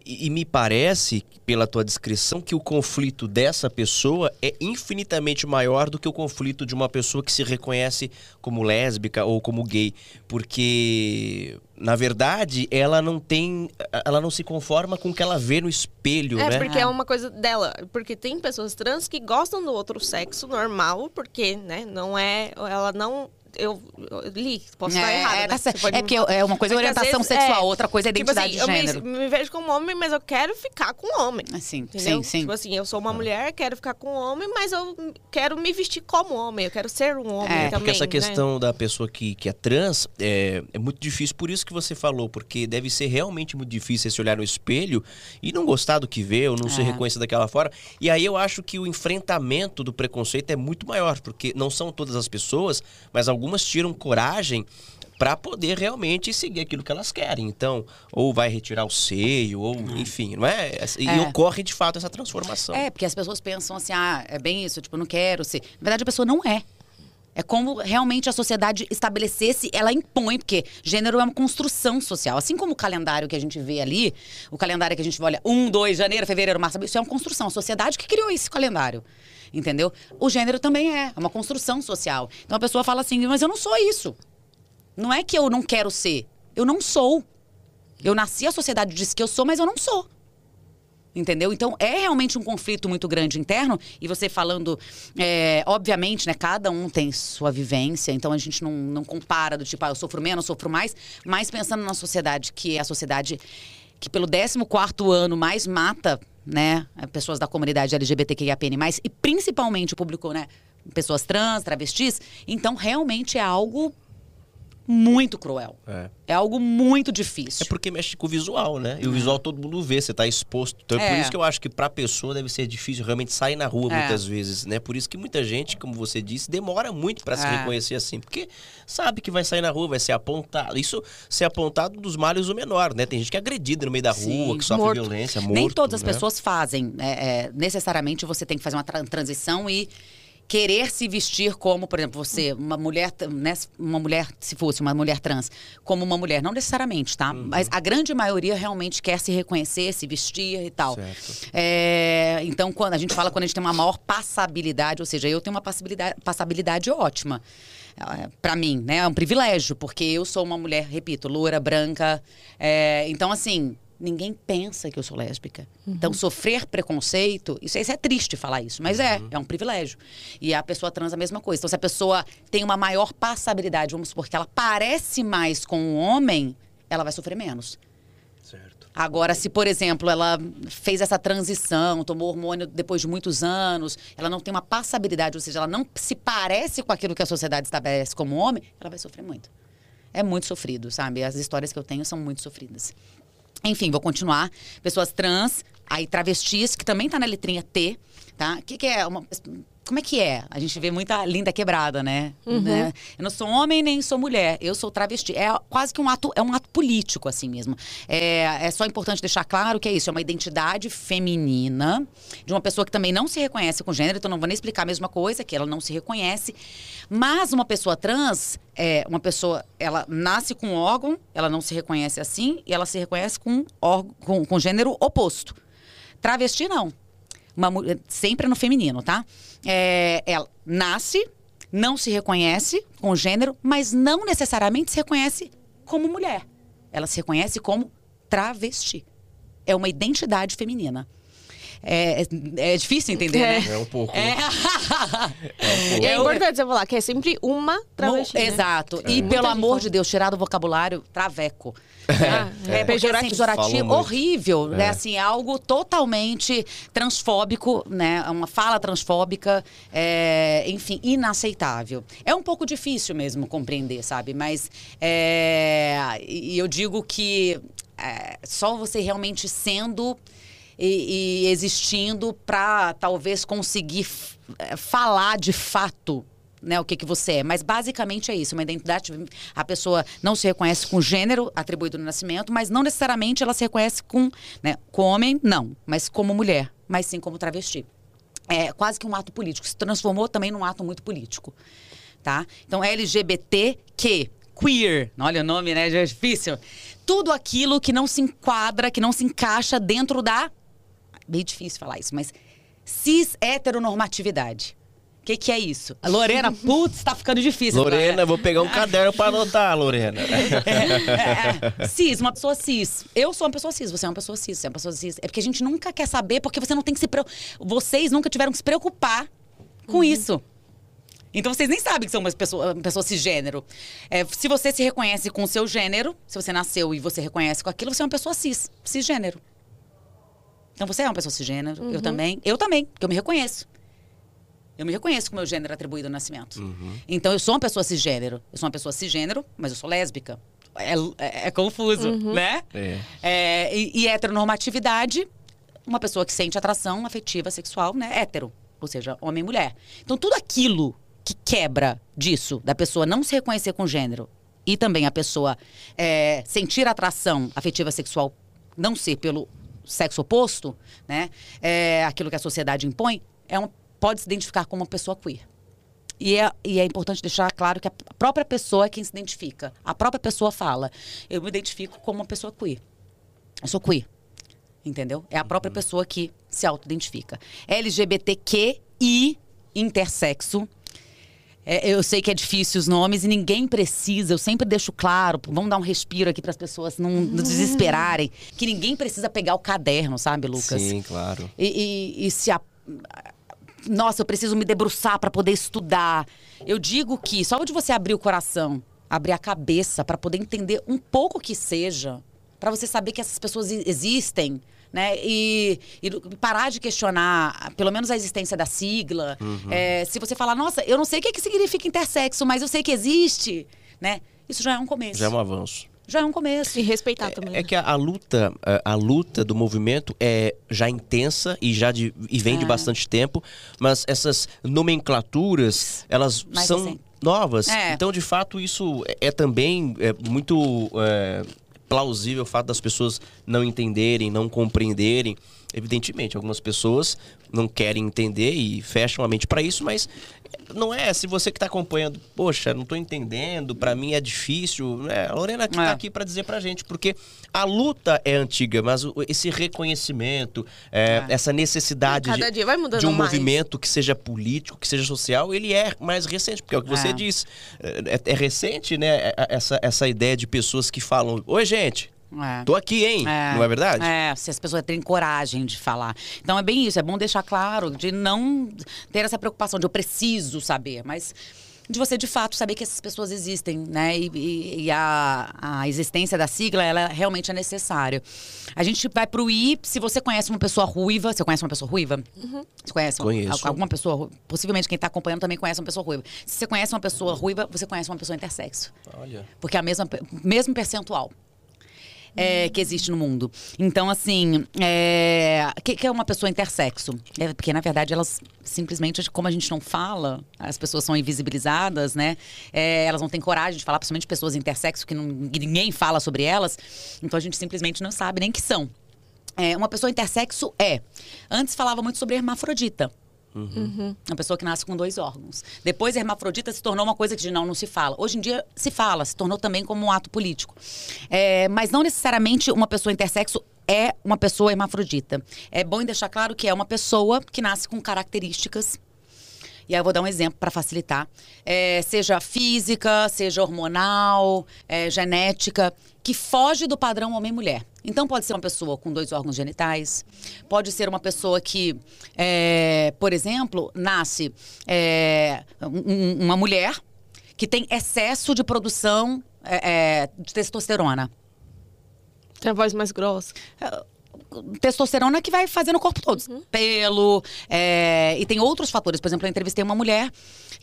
E, e me parece, pela tua descrição, que o conflito dessa pessoa é infinitamente maior do que o conflito de uma pessoa que se reconhece como lésbica ou como gay. Porque, na verdade, ela não tem. Ela não se conforma com o que ela vê no espelho, É, né? porque é uma coisa dela. Porque tem pessoas trans que gostam do outro sexo normal, porque, né, não é. Ela não. Eu, eu li, posso estar É, errado. é, né? tá pode É porque é uma coisa é orientação vezes, sexual, é, outra coisa é tipo identidade assim, de eu me- gênero. Me, vejo como homem, mas eu quero ficar com homem. Sim, Entendeu? sim, sim. Tipo assim, eu sou uma mulher, quero ficar com homem, mas eu quero me vestir como homem, eu quero ser um homem É, também. Porque essa né? questão da pessoa que, que é trans é, é muito difícil, por isso que você falou, porque deve ser realmente muito difícil se olhar no espelho e não gostar do que vê, ou não se É. reconhecer daquela forma. E aí eu acho que o enfrentamento do preconceito é muito maior, porque não são todas as pessoas, mas algumas tiram coragem para poder realmente seguir aquilo que elas querem. Então, ou vai retirar o seio, ou enfim, não é? E É. ocorre de fato essa transformação. É, porque as pessoas pensam assim, ah, é bem isso, tipo, eu não quero ser. Na verdade, a pessoa não é. É como realmente a sociedade estabelecesse, ela impõe, porque gênero é uma construção social. Assim como o calendário que a gente vê ali, o calendário que a gente olha, 1, 2, janeiro, fevereiro, março, isso é uma construção. A sociedade que criou esse calendário. Entendeu? O gênero também é, é uma construção social. Então a pessoa fala assim, mas eu não sou isso. Não é que eu não quero ser, eu não sou. Eu nasci, a sociedade disse que eu sou, mas eu não sou. Entendeu? Então é realmente um conflito muito grande interno. E você falando, é, obviamente, né? Cada um tem sua vivência, então a gente não, não compara do tipo, ah, eu sofro menos, sofro mais, mas pensando na sociedade, que é a sociedade que pelo 14 ano mais mata, né, pessoas da comunidade LGBTQIAPN+, e principalmente o público, né, pessoas trans, travestis, então realmente é algo muito cruel. É. É algo muito difícil. É porque mexe com o visual, né? E o visual todo mundo vê, você tá exposto. Então é, por É. isso que eu acho que pra pessoa deve ser difícil realmente sair na rua É. muitas vezes, né? Por isso que muita gente, como você disse, demora muito pra se É. reconhecer assim, porque sabe que vai sair na rua, vai ser apontado. Isso ser apontado dos males o menor, né? Tem gente que é agredida no meio da Sim. rua, que sofre Morto. violência, morto. Nem todas as né? pessoas fazem. É, é, necessariamente você tem que fazer uma tra- transição e querer se vestir como, por exemplo, você, uma mulher, né, uma mulher, se fosse uma mulher trans, como uma mulher, não necessariamente, tá? Uhum. Mas a grande maioria realmente quer se reconhecer, se vestir e tal. Certo. É, então, quando a gente fala quando a gente tem uma maior passabilidade, ou seja, eu tenho uma passabilidade, passabilidade ótima. É, Pra mim, né? É um privilégio, porque eu sou uma mulher, repito, loura, branca. é, então, assim, ninguém pensa que eu sou lésbica. Então, sofrer preconceito, isso, isso é triste falar isso, mas é, é um privilégio. E a pessoa trans é a mesma coisa. Então, se a pessoa tem uma maior passabilidade, vamos supor que ela parece mais com um homem, ela vai sofrer menos. Certo. Agora, se, por exemplo, ela fez essa transição, tomou hormônio depois de muitos anos, ela não tem uma passabilidade, ou seja, ela não se parece com aquilo que a sociedade estabelece como homem, ela vai sofrer muito. É muito sofrido, sabe? As histórias que eu tenho são muito sofridas. Enfim, vou continuar. Pessoas trans, aí travestis, que também tá na letrinha T, tá? O que, que é uma. Como é que é? A gente vê muita linda quebrada, né? Né? Eu não sou homem nem sou mulher, eu sou travesti. É quase que um ato, é um ato político, assim mesmo. É, é só importante deixar claro que é isso, é uma identidade feminina de uma pessoa que também não se reconhece com gênero, então não vou nem explicar a mesma coisa, que ela não se reconhece. Mas uma pessoa trans, é uma pessoa, ela nasce com um órgão, ela não se reconhece assim, e ela se reconhece com, órgão, com, com gênero oposto. Travesti, não. Uma, sempre no feminino, tá? É, ela nasce, não se reconhece com gênero, mas não necessariamente se reconhece como mulher. Ela se reconhece como travesti. É uma identidade feminina. É, é, é difícil entender, É. né? É um pouco. É. E é Eu- importante você falar que é sempre uma travesti. né? Exato. E Muita pelo amor fala. de Deus, tirar do vocabulário traveco. É, é. porque, assim, Pejorativo. pejorativo, Falam muito. horrível, né? É. Assim, é algo totalmente transfóbico, né? Uma fala transfóbica, é, enfim, inaceitável. É um pouco difícil mesmo compreender, sabe? Mas é, e eu digo que é, só você realmente sendo e, e existindo para talvez conseguir é, falar de fato né, o que, que você é. Mas basicamente é isso, uma identidade. A pessoa não se reconhece com gênero atribuído no nascimento, mas não necessariamente ela se reconhece com, né, com homem, não, mas como mulher, mas sim como travesti. É quase que um ato político. Se transformou também num ato muito político. Tá? Então, LGBTQ, queer. Olha o nome, né? Já é difícil. Tudo aquilo que não se enquadra, que não se encaixa dentro da. Meio difícil falar isso, mas cis heteronormatividade. O que, que é isso? A Lorena, putz, tá ficando difícil. Lorena, vou pegar um caderno para anotar, Lorena. *laughs* É, é, cis, uma pessoa cis. Eu sou uma pessoa cis, você é uma pessoa cis, você é uma pessoa cis. É porque a gente nunca quer saber, porque você não tem que se preocupar. Vocês nunca tiveram que se preocupar com Uhum. isso. Então vocês nem sabem que são uma pessoa, uma pessoa cisgênero. É, se você se reconhece com o seu gênero, se você nasceu e você reconhece com aquilo, você é uma pessoa cis, cisgênero. Então você é uma pessoa cisgênero, Uhum. eu também. Eu também, porque eu me reconheço. Eu me reconheço com o meu gênero atribuído no nascimento. Então eu sou uma pessoa cisgênero. Eu sou uma pessoa cisgênero, mas eu sou lésbica. É, é- é confuso, né? É. É, e, e heteronormatividade, uma pessoa que sente atração afetiva, sexual, né? Hétero. Ou seja, homem e mulher. Então tudo aquilo que quebra disso, da pessoa não se reconhecer com gênero, e também a pessoa é, sentir atração afetiva sexual não ser pelo sexo oposto, né? É, aquilo que a sociedade impõe, é uma, pode se identificar como uma pessoa queer. E é, e é importante deixar claro que a própria pessoa é quem se identifica. A própria pessoa fala. Eu me identifico como uma pessoa queer. Eu sou queer. Entendeu? É a própria pessoa que se auto-identifica. LGBTQI, intersexo. É, eu sei que é difícil os nomes e ninguém precisa. Eu sempre deixo claro. Vamos dar um respiro aqui para as pessoas não, não desesperarem. Que ninguém precisa pegar o caderno, sabe, Lucas? Sim, claro. e, e- e se a- nossa, eu preciso me debruçar para poder estudar. Eu digo que só de você abrir o coração, abrir a cabeça para poder entender um pouco que seja, para você saber que essas pessoas existem, né? E, e parar de questionar, pelo menos a existência da sigla. É, se você falar, nossa, eu não sei o que, que significa intersexo, mas eu sei que existe, né? Isso já é um começo. Já é um avanço. Já é um começo. E respeitar também. É né? que a, a luta, a, a luta do movimento é já intensa e já de, e vem de É. bastante tempo, mas essas nomenclaturas, elas Mais são recente. novas. É. Então, de fato, isso é, é também é, muito é, plausível o fato das pessoas não entenderem, não compreenderem. Evidentemente, algumas pessoas não querem entender e fecham a mente para isso, mas não é. Se você que está acompanhando, poxa, não estou entendendo, para mim é difícil. né? A Lorena que É. está aqui para dizer pra gente, porque a luta é antiga, mas esse reconhecimento, é, É. essa necessidade Cada de, dia vai mudando de um mais. movimento que seja político, que seja social, ele é mais recente, porque é o que você É. disse. É, é recente, né? é- é- Essa, essa ideia de pessoas que falam: Oi, gente, É. tô aqui, hein? Não é verdade? É, se as pessoas têm coragem de falar. Então é bem isso, é bom deixar claro, de não ter essa preocupação de eu preciso saber, mas de você de fato saber que essas pessoas existem, né? E, e- e a, a existência da sigla, ela realmente é necessária. A gente vai pro I, se você conhece uma pessoa ruiva, você conhece uma pessoa ruiva? Você conhece? uma- Conheço. Alguma pessoa, possivelmente quem está acompanhando também conhece uma pessoa ruiva. Se você conhece uma pessoa ruiva, você conhece uma pessoa intersexo. Olha. Porque é a mesma, mesmo percentual. É, que existe no mundo. Então, assim, é, que, que é uma pessoa intersexo? É, porque, na verdade, elas simplesmente, como a gente não fala, as pessoas são invisibilizadas, né? É, elas não têm coragem de falar, principalmente pessoas intersexo, que não- ninguém fala sobre elas. Então, a gente simplesmente não sabe nem que são. É, uma pessoa intersexo é. Antes falava muito sobre hermafrodita. Uma pessoa que nasce com dois órgãos. Depois, hermafrodita se tornou uma coisa que não, não se fala. Hoje em dia se fala, se tornou também como um ato político. É, mas não necessariamente uma pessoa intersexo é uma pessoa hermafrodita. É bom deixar claro que é uma pessoa que nasce com características e aí eu vou dar um exemplo para facilitar. É, seja física, seja hormonal, é, genética, que foge do padrão homem-mulher. Então pode ser uma pessoa com dois órgãos genitais, pode ser uma pessoa que, é, por exemplo, nasce é, um- um- uma mulher que tem excesso de produção é, é, de testosterona. Tem a voz mais grossa. Testosterona que vai fazendo o corpo todo. Pelo. é, e tem outros fatores. Por exemplo, eu entrevistei uma mulher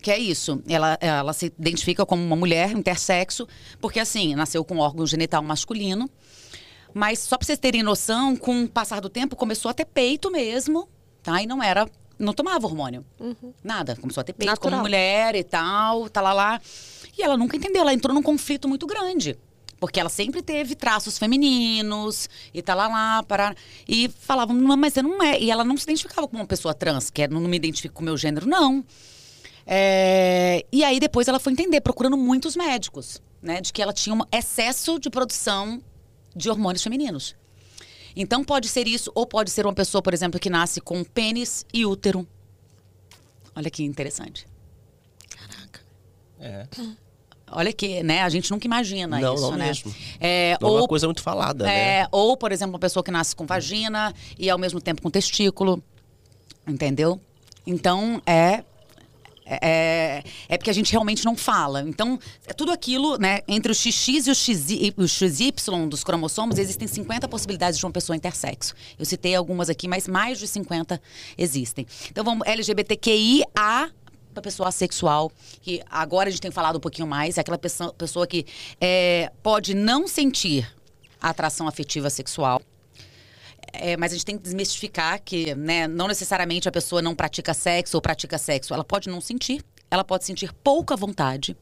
que é isso. Ela, ela se identifica como uma mulher intersexo, porque assim, nasceu com órgão genital masculino. Mas só pra vocês terem noção, com o passar do tempo, começou a ter peito mesmo, tá? E não era. Não tomava hormônio. Nada. Começou a ter peito como Natural. mulher e tal, tá lá lá. E ela nunca entendeu, ela entrou num conflito muito grande. Porque ela sempre teve traços femininos e tá lá lá, para E falavam, "Não, mas você não é. E ela não se identificava como uma pessoa trans, que é, não me identifico com o meu gênero, não. É, E aí depois ela foi entender, procurando muitos médicos. né, de que ela tinha um excesso de produção de hormônios femininos. Então pode ser isso, ou pode ser uma pessoa, por exemplo, que nasce com pênis e útero. Olha que interessante. É. Olha que, né? A gente nunca imagina Não, isso, não né? mesmo. É, Não é ou, uma coisa muito falada, né? é, ou, por exemplo, uma pessoa que nasce com vagina e ao mesmo tempo com testículo. Entendeu? Então, é. É, é porque a gente realmente não fala. Então, é tudo aquilo, né? Entre o XX e o XY, o XY dos cromossomos, existem 50 possibilidades de uma pessoa intersexo. Eu citei algumas aqui, mas mais de 50 existem. Então, vamos LGBTQIA para pessoa assexual, que agora a gente tem falado um pouquinho mais, é aquela pessoa, pessoa que é, pode não sentir atração afetiva sexual. É, mas a gente tem que desmistificar que né, não necessariamente a pessoa não pratica sexo ou pratica sexo. Ela pode não sentir, ela pode sentir pouca vontade,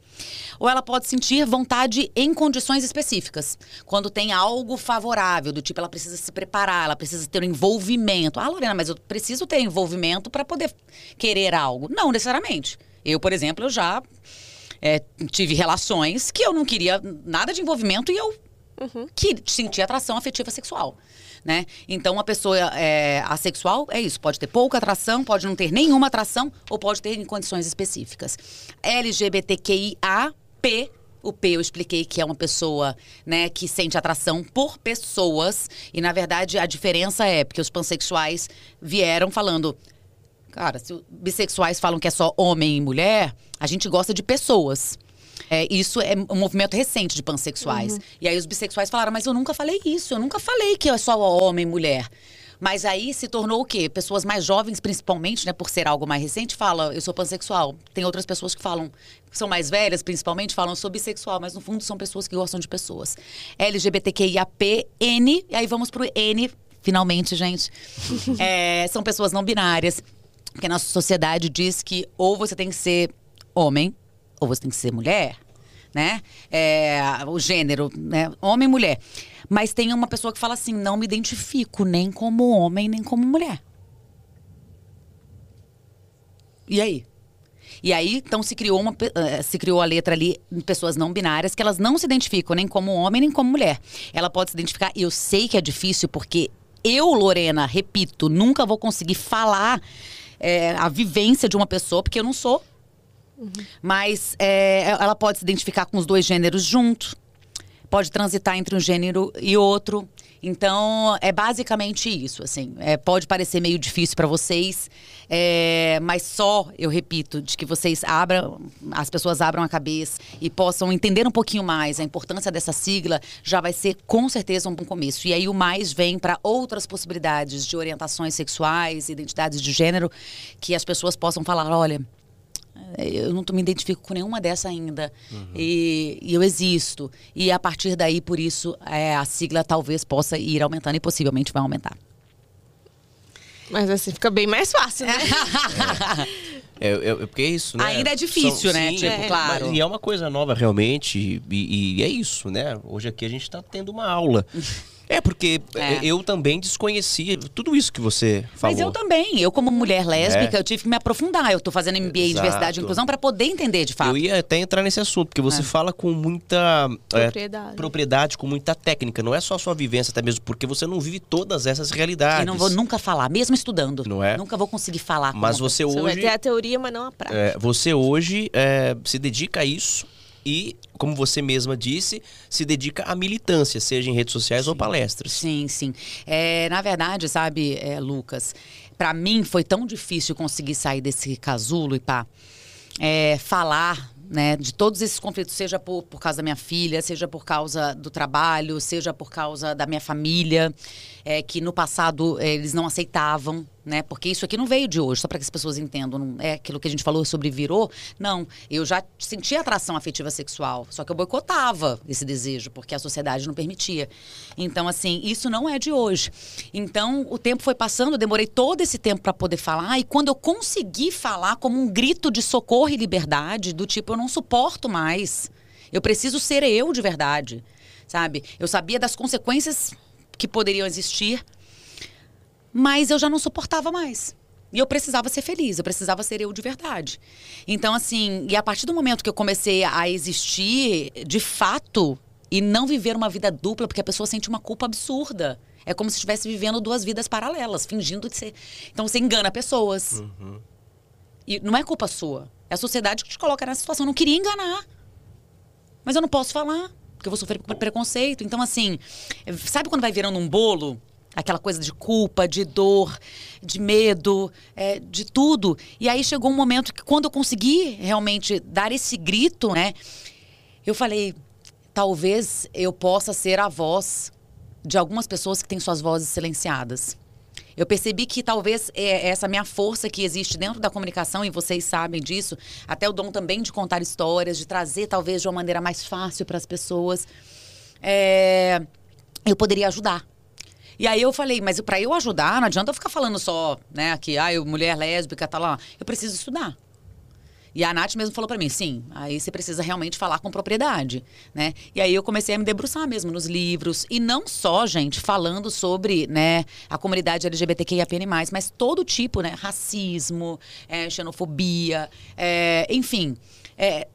ou ela pode sentir vontade em condições específicas. Quando tem algo favorável, do tipo ela precisa se preparar, ela precisa ter um envolvimento. Ah, Lorena, mas eu preciso ter envolvimento para poder querer algo. Não necessariamente. Eu, por exemplo, eu já é, tive relações que eu não queria nada de envolvimento e eu que sentia atração afetiva sexual. Né? Então, uma pessoa é, assexual é isso: pode ter pouca atração, pode não ter nenhuma atração, ou pode ter em condições específicas. LGBTQIA-P. O P eu expliquei que é uma pessoa né, que sente atração por pessoas. E, na verdade, a diferença é porque os pansexuais vieram falando. Cara, se bissexuais falam que é só homem e mulher, a gente gosta de pessoas. É, isso é um movimento recente de pansexuais. E aí os bissexuais falaram, mas eu nunca falei isso, eu nunca falei que é só homem e mulher. Mas aí se tornou o quê? Pessoas mais jovens, principalmente, né, por ser algo mais recente, falam, eu sou pansexual. Tem outras pessoas que falam, que são mais velhas, principalmente, falam, sou bissexual, mas no fundo são pessoas que gostam de pessoas. LGBTQIAPN, e aí vamos pro N, finalmente, gente. *laughs* É, são pessoas não binárias. Porque a nossa sociedade diz que ou você tem que ser homem, ou você tem que ser mulher, né? É, o gênero, né? Homem e mulher. Mas tem uma pessoa que fala assim: não me identifico nem como homem, nem como mulher. E aí? E aí, então, se criou, uma, eh, se criou a letra ali pessoas não binárias que elas não se identificam nem como homem, nem como mulher. Ela pode se identificar, eu sei que é difícil, porque eu, Lorena, repito, nunca vou conseguir falar eh, a vivência de uma pessoa, porque eu não sou. Mas é, ela pode se identificar com os dois gêneros juntos, pode transitar entre um gênero e outro. Então, é basicamente isso, assim. É, pode parecer meio difícil para vocês, é, mas só, eu repito, de que vocês abram, as pessoas abram a cabeça e possam entender um pouquinho mais a importância dessa sigla, já vai ser com certeza um bom começo. E aí o mais vem para outras possibilidades de orientações sexuais, identidades de gênero, que as pessoas possam falar, olha, eu não me identifico com nenhuma dessa ainda. E, e eu existo. E a partir daí, por isso, é, a sigla talvez possa ir aumentando e possivelmente vai aumentar. Mas assim fica bem mais fácil, né? *laughs* É, é- é porque é isso, né? Ainda é difícil, né? Tipo, é, claro. mas- e é uma coisa nova, realmente. E, e é isso, né? Hoje aqui a gente tá tendo uma aula. *laughs* É, porque É. eu também desconhecia tudo isso que você falou. Mas eu também. Eu, como mulher lésbica, eu tive que me aprofundar. Eu tô fazendo MBA em Exato. Diversidade e Inclusão para poder entender de fato. Eu ia até entrar nesse assunto, porque você fala com muita é, Propriedade. propriedade, com muita técnica. Não é só a sua vivência, até mesmo porque você não vive todas essas realidades. E não vou nunca falar, mesmo estudando. Não é? Nunca vou conseguir falar. como Mas você Você vai hoje. ter a teoria, mas não a prática. É, você hoje é, se dedica a isso e, como você mesma disse, se dedica à militância, seja em redes sociais ou palestras. Sim, sim. É, na verdade, sabe, é, Lucas, para mim foi tão difícil conseguir sair desse casulo e pá, é, falar. Né, de todos esses conflitos, seja por, por causa da minha filha, seja por causa do trabalho, seja por causa da minha família, é, que no passado é, eles não aceitavam, né? Porque isso aqui não veio de hoje, só para que as pessoas entendam. Não é aquilo que a gente falou sobre virou. Não, eu já sentia atração afetiva sexual, só que eu boicotava esse desejo, porque a sociedade não permitia. Então, assim, isso não é de hoje. Então, o tempo foi passando, eu demorei todo esse tempo para poder falar, e quando eu consegui falar como um grito de socorro e liberdade, do tipo, eu não suporto mais. Eu preciso ser eu de verdade, sabe? Eu sabia das consequências que poderiam existir, mas eu já não suportava mais. E eu precisava ser feliz, eu precisava ser eu de verdade. Então, assim, e a partir do momento que eu comecei a existir, de fato, e não viver uma vida dupla, porque a pessoa sente uma culpa absurda. É como se estivesse vivendo duas vidas paralelas, fingindo de ser. Então você engana pessoas. Uhum. E não é culpa sua. É a sociedade que te coloca nessa situação. Eu não queria enganar. Mas eu não posso falar, porque eu vou sofrer preconceito. Então, assim, sabe quando vai virando um bolo? Aquela coisa de culpa, de dor, de medo, é, de tudo. E aí chegou um momento que, quando eu consegui realmente dar esse grito, né? Eu falei, talvez eu possa ser a voz de algumas pessoas que têm suas vozes silenciadas. Eu percebi que talvez é essa minha força que existe dentro da comunicação, e vocês sabem disso, até o dom também de contar histórias, de trazer talvez de uma maneira mais fácil para as pessoas, é, eu poderia ajudar. E aí eu falei, mas para eu ajudar, não adianta eu ficar falando só, né, que ah, eu, mulher lésbica, tá lá. Eu preciso estudar. E a Nath mesmo falou para mim, sim, aí você precisa realmente falar com propriedade, né? E aí eu comecei a me debruçar mesmo nos livros. E não só, gente, falando sobre, né, a comunidade LGBTQIAPN+, mas todo tipo, né? Racismo, é, xenofobia, é, enfim, é,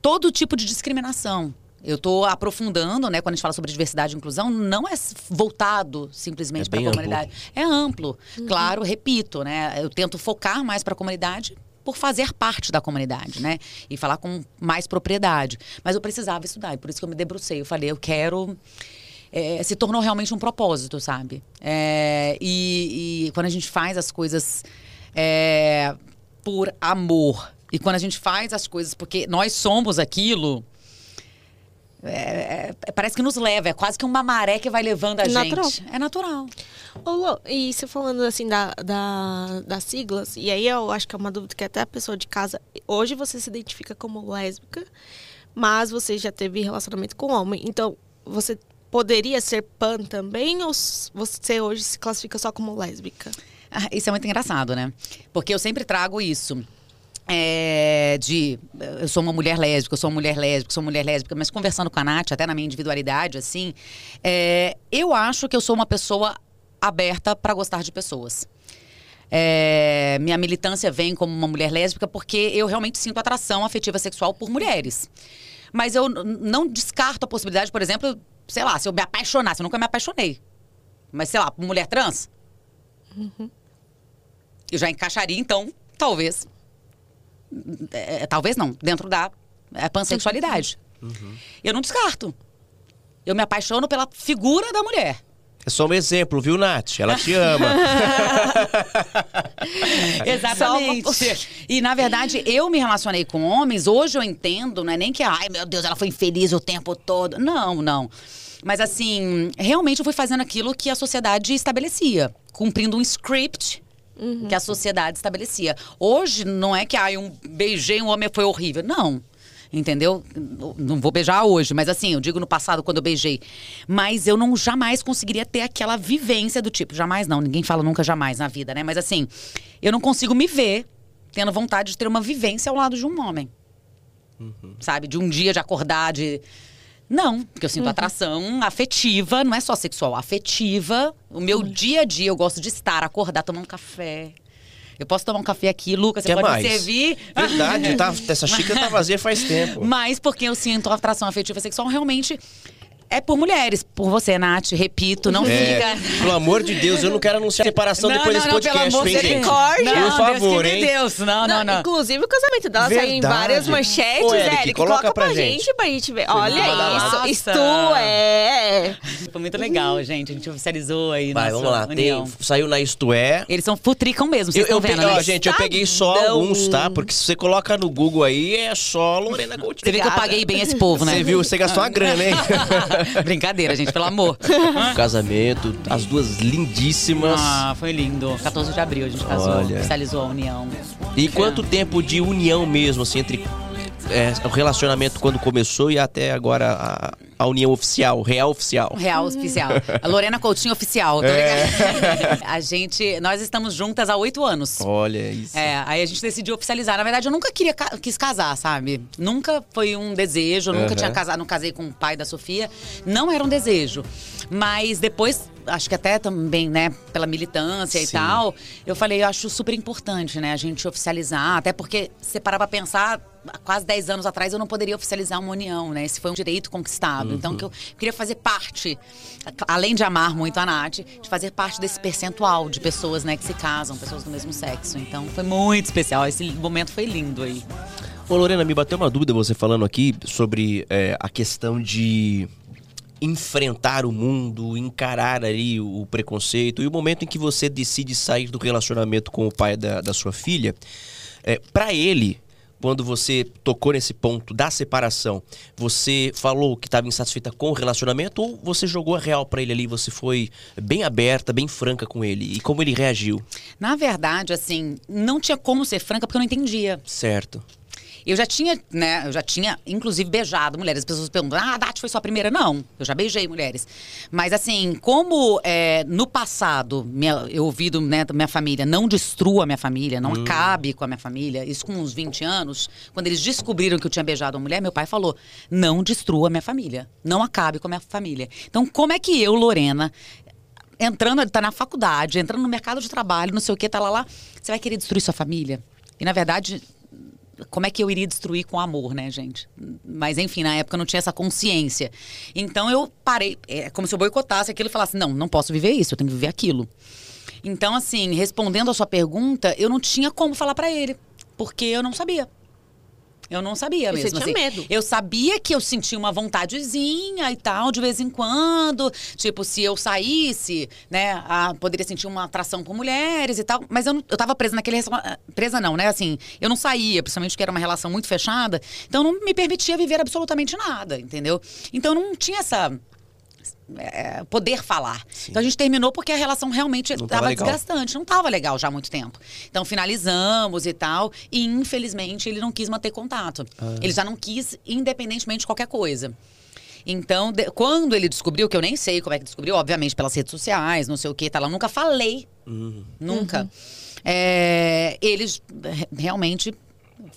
todo tipo de discriminação. Eu estou aprofundando, né? Quando a gente fala sobre diversidade e inclusão, não é voltado simplesmente É para a comunidade. É amplo. Claro, repito, né? Eu tento focar mais para a comunidade por fazer parte da comunidade, né? E falar com mais propriedade. Mas eu precisava estudar, e por isso que eu me debrucei. Eu falei, eu quero. é, se tornou realmente um propósito, sabe? É, e, e quando a gente faz as coisas é, por amor, e quando a gente faz as coisas porque nós somos aquilo. É, é, parece que nos leva, é quase que uma maré que vai levando a Natural. gente. É natural. Ô, Lô, e você falando assim da, da- das siglas, e aí eu acho que é uma dúvida que até a pessoa de casa. Hoje você se identifica como lésbica, mas você já teve relacionamento com homem. Então, você poderia ser pan também, ou você hoje se classifica só como lésbica? Ah, Isso é muito engraçado, né? Porque eu sempre trago isso. É, de eu sou uma mulher lésbica, eu sou uma mulher lésbica, sou uma mulher lésbica, mas conversando com a Nath, até na minha individualidade, assim, é, eu acho que eu sou uma pessoa aberta para gostar de pessoas. É, minha militância vem como uma mulher lésbica porque eu realmente sinto atração afetiva sexual por mulheres. Mas eu não descarto a possibilidade, por exemplo, sei lá, se eu me apaixonasse, eu nunca me apaixonei. Mas sei lá, por mulher trans, eu já encaixaria, então, talvez. É, talvez não, dentro da é, pansexualidade. Eu não descarto. Eu me apaixono pela figura da mulher. É só um exemplo, viu, Nath? Ela te ama. *laughs* Exatamente. E, na verdade, eu me relacionei com homens, hoje eu entendo, não é nem que, ai meu Deus, ela foi infeliz o tempo todo. Não, não. Mas assim, realmente eu fui fazendo aquilo que a sociedade estabelecia, cumprindo um script que a sociedade estabelecia. Hoje não é que ai, um beijei um homem foi horrível. Não. Entendeu? Não- Não vou beijar hoje, mas assim, eu digo no passado quando eu beijei. Mas eu não jamais conseguiria ter aquela vivência do tipo, jamais não, ninguém fala nunca jamais na vida, né? Mas assim, eu não consigo me ver tendo vontade de ter uma vivência ao lado de um homem. Sabe? De um dia de acordar, de. Não, porque eu sinto atração afetiva, não é só sexual, afetiva. O meu dia a dia eu gosto de estar, acordar, tomar um café. Eu posso tomar um café aqui, Lucas, você Quer pode mais? me servir. Verdade, tá, *laughs* essa xícara tá vazia faz tempo. Mas porque eu sinto atração afetiva sexual, realmente é por mulheres. Por você, Nath, repito, não É, fica. pelo amor de Deus, eu não quero anunciar separação Não, depois não, desse não, pelo podcast, amor hein, gente? Não, Por favor, Deus hein? Deus. Não, não, não. Inclusive o casamento dela saiu em Verdade. várias manchetes, Ô, Eric, Eric. coloca Coloca pra pra gente. gente pra gente ver. Olha Nossa. isso. Isto é. Foi muito legal, gente. A gente oficializou aí. Vai, nossa vamos lá. Tem, saiu na Isto É. Eles são futricam mesmo, vocês Eu, eu estão vendo, pe- ó, né? gente, eu peguei só alguns, tá? Porque se você coloca no Google aí, é só Lorena Coutinho. Você vê que eu paguei bem esse povo, né? Você viu? Você gastou uma grana, hein? *laughs* *laughs* Brincadeira, gente, pelo amor. *laughs* Casamento, as duas lindíssimas. Ah, foi lindo. 14 de abril a gente casou, Olha. oficializou a união. E quanto tempo de união mesmo, assim, entre é, o relacionamento quando começou e até agora a, a união oficial, real oficial. Real oficial. A Lorena Coutinho oficial. Tá é. *laughs* a gente, nós estamos juntas há oito anos. Olha isso. É, aí a gente decidiu oficializar. Na verdade, eu nunca queria quis casar, sabe? Nunca foi um desejo, eu nunca uhum. tinha casado, não casei com o pai da Sofia. Não era um desejo. Mas depois acho que até também, né, pela militância Sim. e tal, eu falei, eu acho super importante, né, a gente oficializar, até porque se parar pra pensar, quase 10 anos atrás eu não poderia oficializar uma união, né? Esse foi um direito conquistado. Uhum. Então que eu queria fazer parte, além de amar muito a Nath, de fazer parte desse percentual de pessoas, né, que se casam, pessoas do mesmo sexo. Então foi muito especial, esse momento foi lindo aí. Ô Lorena, me bateu uma dúvida você falando aqui sobre é, a questão de enfrentar o mundo, encarar ali o preconceito e o momento em que você decide sair do relacionamento com o pai da, da sua filha, é, para ele, quando você tocou nesse ponto da separação, você falou que estava insatisfeita com o relacionamento ou você jogou a real para ele ali, você foi bem aberta, bem franca com ele? E como ele reagiu? Na verdade, assim, não tinha como ser franca porque eu não entendia. Certo. Eu já tinha, né, eu já tinha, inclusive, beijado mulheres. As pessoas perguntam, ah, a Dati foi sua primeira? Não, eu já beijei mulheres. Mas, assim, como é, no passado minha, eu ouvi do, né, da minha família, não destrua a minha família, não hum. acabe com a minha família, isso com uns 20 anos, quando eles descobriram que eu tinha beijado uma mulher, meu pai falou, não destrua a minha família, não acabe com a minha família. Então, como é que eu, Lorena, entrando, tá na faculdade, entrando no mercado de trabalho, não sei o que, tá lá, lá, você vai querer destruir sua família? E, na verdade, como é que eu iria destruir com amor, né, gente? Mas enfim, na época eu não tinha essa consciência. Então eu parei, é como se eu boicotasse aquilo e falasse: não, não posso viver isso, eu tenho que viver aquilo. Então, assim, respondendo a sua pergunta, eu não tinha como falar para ele, porque eu não sabia. Eu não sabia mesmo. Você tinha assim. medo. Eu sabia que eu sentia uma vontadezinha e tal, de vez em quando. Tipo, se eu saísse, né, a, poderia sentir uma atração por mulheres e tal. Mas eu, não, eu tava presa naquele. Presa não, né? Assim, eu não saía, principalmente porque era uma relação muito fechada. Então não me permitia viver absolutamente nada, entendeu? Então não tinha essa é, poder falar. Sim. Então a gente terminou porque a relação realmente estava desgastante, não estava legal já há muito tempo. Então finalizamos e tal, e infelizmente ele não quis manter contato. Ah. Ele já não quis, independentemente de qualquer coisa. Então, de, quando ele descobriu, que eu nem sei como é que descobriu, obviamente pelas redes sociais, não sei o que, tá lá, nunca falei. Uhum. Nunca. Uhum. É, eles realmente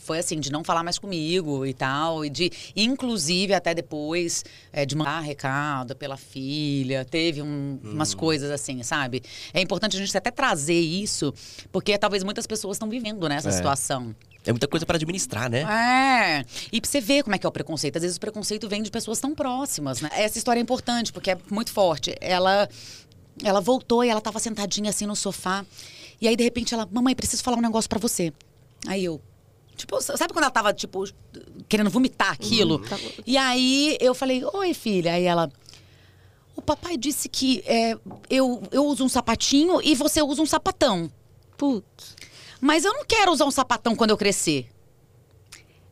foi assim, de não falar mais comigo e tal, e de, inclusive, até depois, é, de mandar recado pela filha, teve um, hum. umas coisas assim, sabe? É importante a gente até trazer isso, porque talvez muitas pessoas estão vivendo nessa é. situação. É muita coisa para administrar, né? É. E pra você ver como é que é o preconceito. Às vezes o preconceito vem de pessoas tão próximas, né? Essa história é importante, porque é muito forte. Ela, ela voltou e ela tava sentadinha assim no sofá. E aí, de repente, ela, mamãe, preciso falar um negócio para você. Aí eu, Tipo, sabe quando ela tava, tipo, querendo vomitar aquilo? Uhum. E aí eu falei, oi, filha. Aí ela. O papai disse que é, eu, eu uso um sapatinho e você usa um sapatão. Putz. Mas eu não quero usar um sapatão quando eu crescer.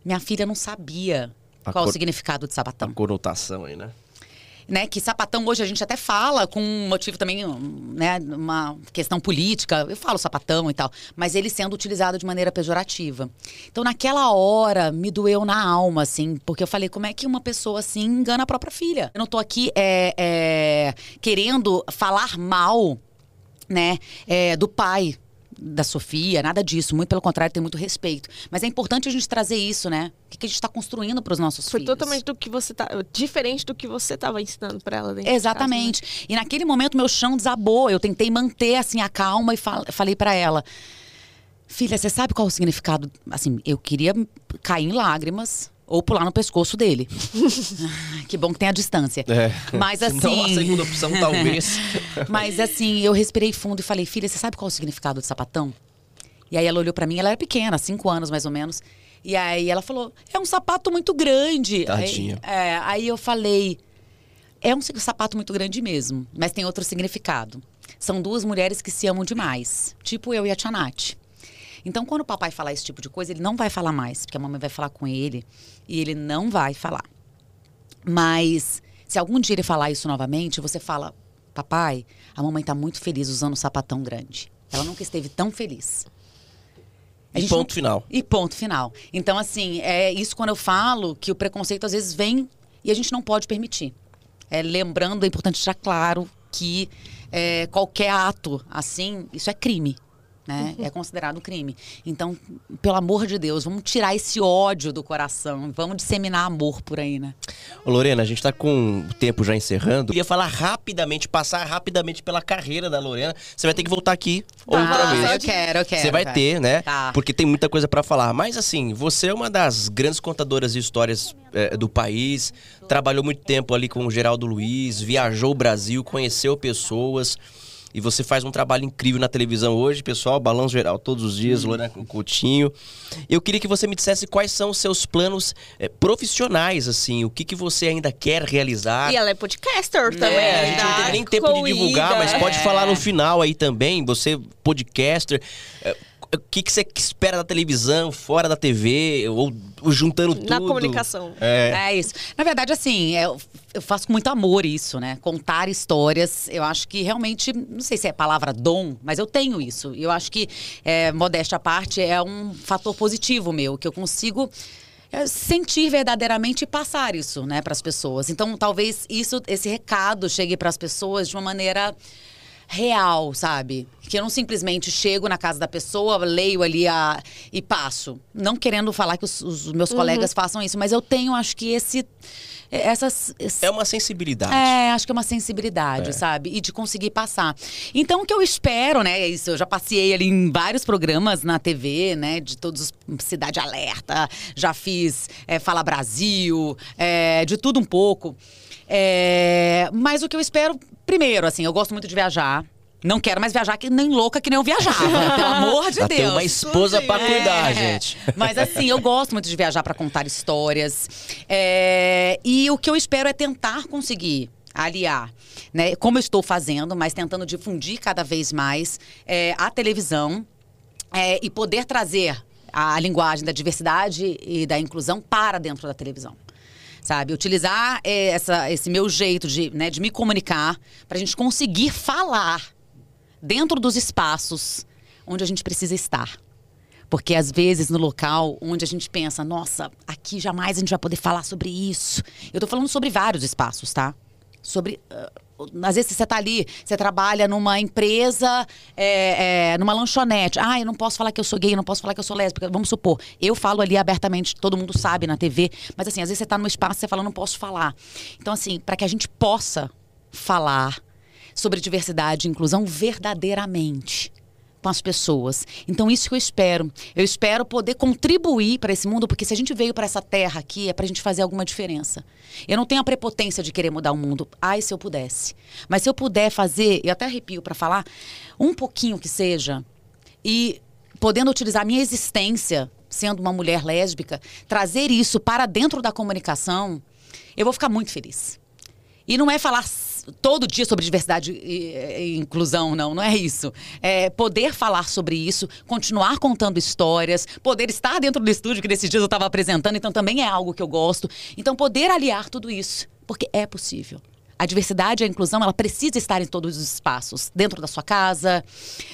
Minha filha não sabia a qual cor... o significado de sapatão. A conotação aí, né? Né? Que sapatão hoje a gente até fala com um motivo também, né? Uma questão política. Eu falo sapatão e tal, mas ele sendo utilizado de maneira pejorativa. Então, naquela hora, me doeu na alma, assim, porque eu falei, como é que uma pessoa assim engana a própria filha? Eu não tô aqui é, é, querendo falar mal, né? É, do pai da Sofia, nada disso. Muito pelo contrário, tem muito respeito. Mas é importante a gente trazer isso, né? O que a gente está construindo para os nossos Foi filhos. Foi totalmente do que você tá, diferente do que você estava ensinando para ela. Exatamente. Casa, né? E naquele momento meu chão desabou. Eu tentei manter assim a calma e fal falei para ela: "Filha, você sabe qual é o significado? Assim, eu queria cair em lágrimas." Ou pular no pescoço dele. *laughs* que bom que tem a distância. É. Mas assim. Não, a segunda opção, talvez. *laughs* Mas assim, eu respirei fundo e falei, filha, você sabe qual é o significado de sapatão? E aí ela olhou para mim, ela era pequena, cinco anos mais ou menos. E aí ela falou, é um sapato muito grande. Tadinha. Aí, é, aí eu falei, é um sapato muito grande mesmo, mas tem outro significado. São duas mulheres que se amam demais, tipo eu e a Tia Nath. Então, quando o papai falar esse tipo de coisa, ele não vai falar mais, porque a mamãe vai falar com ele e ele não vai falar. Mas se algum dia ele falar isso novamente, você fala: Papai, a mamãe está muito feliz usando um sapatão grande. Ela nunca esteve tão feliz. E ponto não... final. E ponto final. Então, assim, é isso quando eu falo que o preconceito às vezes vem e a gente não pode permitir. é, lembrando, é importante deixar claro que é, qualquer ato assim, isso é crime. Né? É considerado crime. Então, pelo amor de Deus, vamos tirar esse ódio do coração. Vamos disseminar amor por aí, né? Ô, Lorena, a gente tá com o tempo já encerrando. Eu queria falar rapidamente, passar rapidamente pela carreira da Lorena. Você vai ter que voltar aqui outra Ah, vez. eu quero, eu quero. Você vai cara. ter, né? Tá. Porque tem muita coisa pra falar. Mas assim, você é uma das grandes contadoras de histórias eh, do país. Trabalhou muito tempo ali com o Geraldo Luiz, viajou o Brasil, conheceu pessoas. E você faz um trabalho incrível na televisão hoje, pessoal. Balanço geral todos os dias, Lorena Coutinho. Eu queria que você me dissesse quais são os seus planos eh, profissionais, assim. O que, que você ainda quer realizar. E ela é podcaster também. É, a gente não tá? teve nem tempo de divulgar, mas pode É. falar no final aí também. Você, podcaster, é, o que, que você espera da televisão, fora da TV, ou, ou juntando tudo? Na comunicação. É. É isso. Na verdade, assim, eu, eu faço com muito amor isso, né? Contar histórias. Eu acho que realmente, não sei se é a palavra dom, mas eu tenho isso. Eu acho que, é, modéstia à parte, é um fator positivo meu, que eu consigo. é, sentir verdadeiramente e passar isso, né, para as pessoas. Então, talvez isso, esse recado chegue para as pessoas de uma maneira real, sabe? Que eu não simplesmente chego na casa da pessoa, leio ali a, e passo. Não querendo falar que os, os meus colegas façam isso, mas eu tenho, acho que esse. Essas, esse- É uma sensibilidade. é, acho que é uma sensibilidade, sabe? E de conseguir passar. Então, o que eu espero, né? é Isso, eu já passei ali em vários programas na TV, né? De todos os Cidade Alerta, já fiz é, Fala Brasil, é, de tudo um pouco. É, mas o que eu espero, primeiro, assim, eu gosto muito de viajar. Não quero mais viajar que nem louca que nem eu viajava, pelo *laughs* amor de tem Deus. uma esposa pra cuidar, É, gente. Mas assim, eu gosto muito de viajar para contar histórias. É, e o que eu espero é tentar conseguir aliar, né? Como eu estou fazendo, mas tentando difundir cada vez mais é, a televisão é, e poder trazer a linguagem da diversidade e da inclusão para dentro da televisão. Sabe, utilizar é, essa, esse meu jeito de, né, de me comunicar para a gente conseguir falar dentro dos espaços onde a gente precisa estar. Porque às vezes no local onde a gente pensa, nossa, aqui jamais a gente vai poder falar sobre isso. Eu tô falando sobre vários espaços, tá? Sobre. ah, às vezes você tá ali, você trabalha numa empresa, é, é, numa lanchonete. Ah, eu não posso falar que eu sou gay, eu não posso falar que eu sou lésbica. Vamos supor, eu falo ali abertamente, todo mundo sabe na TV, mas assim, às vezes você tá num espaço e você fala, não posso falar. Então, assim, para que a gente possa falar sobre diversidade e inclusão verdadeiramente com as pessoas. Então isso que eu espero. Eu espero poder contribuir para esse mundo, porque se a gente veio para essa terra aqui é para a gente fazer alguma diferença. Eu não tenho a prepotência de querer mudar o mundo. Ai, se eu pudesse. Mas se eu puder fazer, eu até arrepio para falar, um pouquinho que seja, e podendo utilizar a minha existência, sendo uma mulher lésbica, trazer isso para dentro da comunicação, eu vou ficar muito feliz. E não é falar todo dia sobre diversidade e, e inclusão, não, não é isso. É poder falar sobre isso, continuar contando histórias, poder estar dentro do estúdio, que nesses dias eu estava apresentando, então também é algo que eu gosto. Então, poder aliar tudo isso, porque é possível. A diversidade e a inclusão, ela precisa estar em todos os espaços. Dentro da sua casa,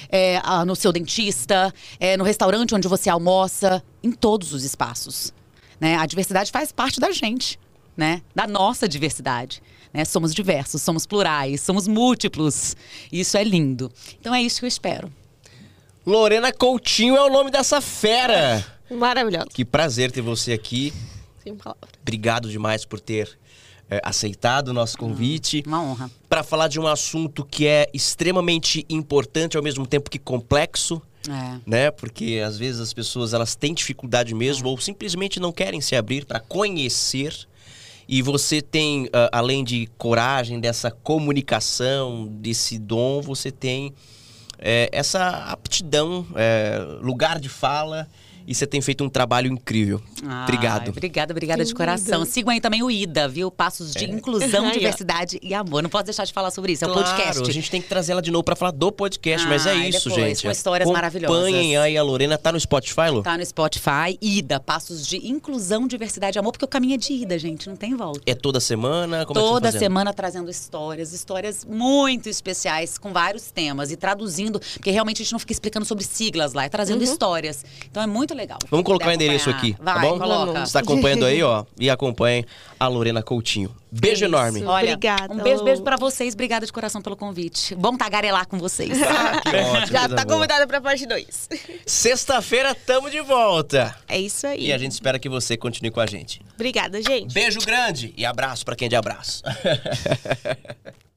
é, no seu dentista, é, no restaurante onde você almoça, em todos os espaços. Né? A diversidade faz parte da gente, né? da nossa diversidade. Né? Somos diversos, somos plurais, somos múltiplos. Isso é lindo. Então é isso que eu espero. Lorena Coutinho é o nome dessa fera. *laughs* Maravilhosa. Que prazer ter você aqui. Sem palavras. Obrigado demais por ter é, aceitado o nosso convite. Uma honra. Para falar de um assunto que é extremamente importante, ao mesmo tempo que complexo, É. né? Porque às vezes as pessoas elas têm dificuldade mesmo ou simplesmente não querem se abrir para conhecer. E você tem, ah, além de coragem, dessa comunicação, desse dom, você tem é, essa aptidão, é, lugar de fala. E você tem feito um trabalho incrível. Ai, Obrigado. Obrigada, obrigada de coração. Sigam aí também o IDA, viu? Passos de inclusão, *laughs* Aí, ó. diversidade e amor. Não posso deixar de falar sobre isso. É o Claro, podcast. a gente tem que trazer ela de novo para falar do podcast, mas é isso, depois, gente. com histórias maravilhosas. Acompanhem aí a Lorena, tá no Spotify, Lu? Tá no Spotify, IDA, Passos de Inclusão, Diversidade e Amor, porque o caminho é de ida, gente, não tem volta. É toda semana? Como é que você Toda tá fazendo? semana trazendo histórias, histórias muito especiais, com vários temas e traduzindo, porque realmente a gente não fica explicando sobre siglas lá, é trazendo histórias. Então é muito legal. Vamos colocar o endereço acompanhar. aqui, Vai, tá bom? coloca. Você tá acompanhando aí, ó, e acompanhe a Lorena Coutinho. Beijo É enorme. Olha, Obrigada, Um beijo, beijo pra vocês. Obrigada de coração pelo convite. Bom tagarelar com vocês. *laughs* Ah, que *laughs* ótimo, Já tá boa. convidada pra parte 2. Sexta-feira tamo de volta. É isso aí. E a gente espera que você continue com a gente. Obrigada, gente. Beijo grande e abraço pra quem é de abraço. *laughs*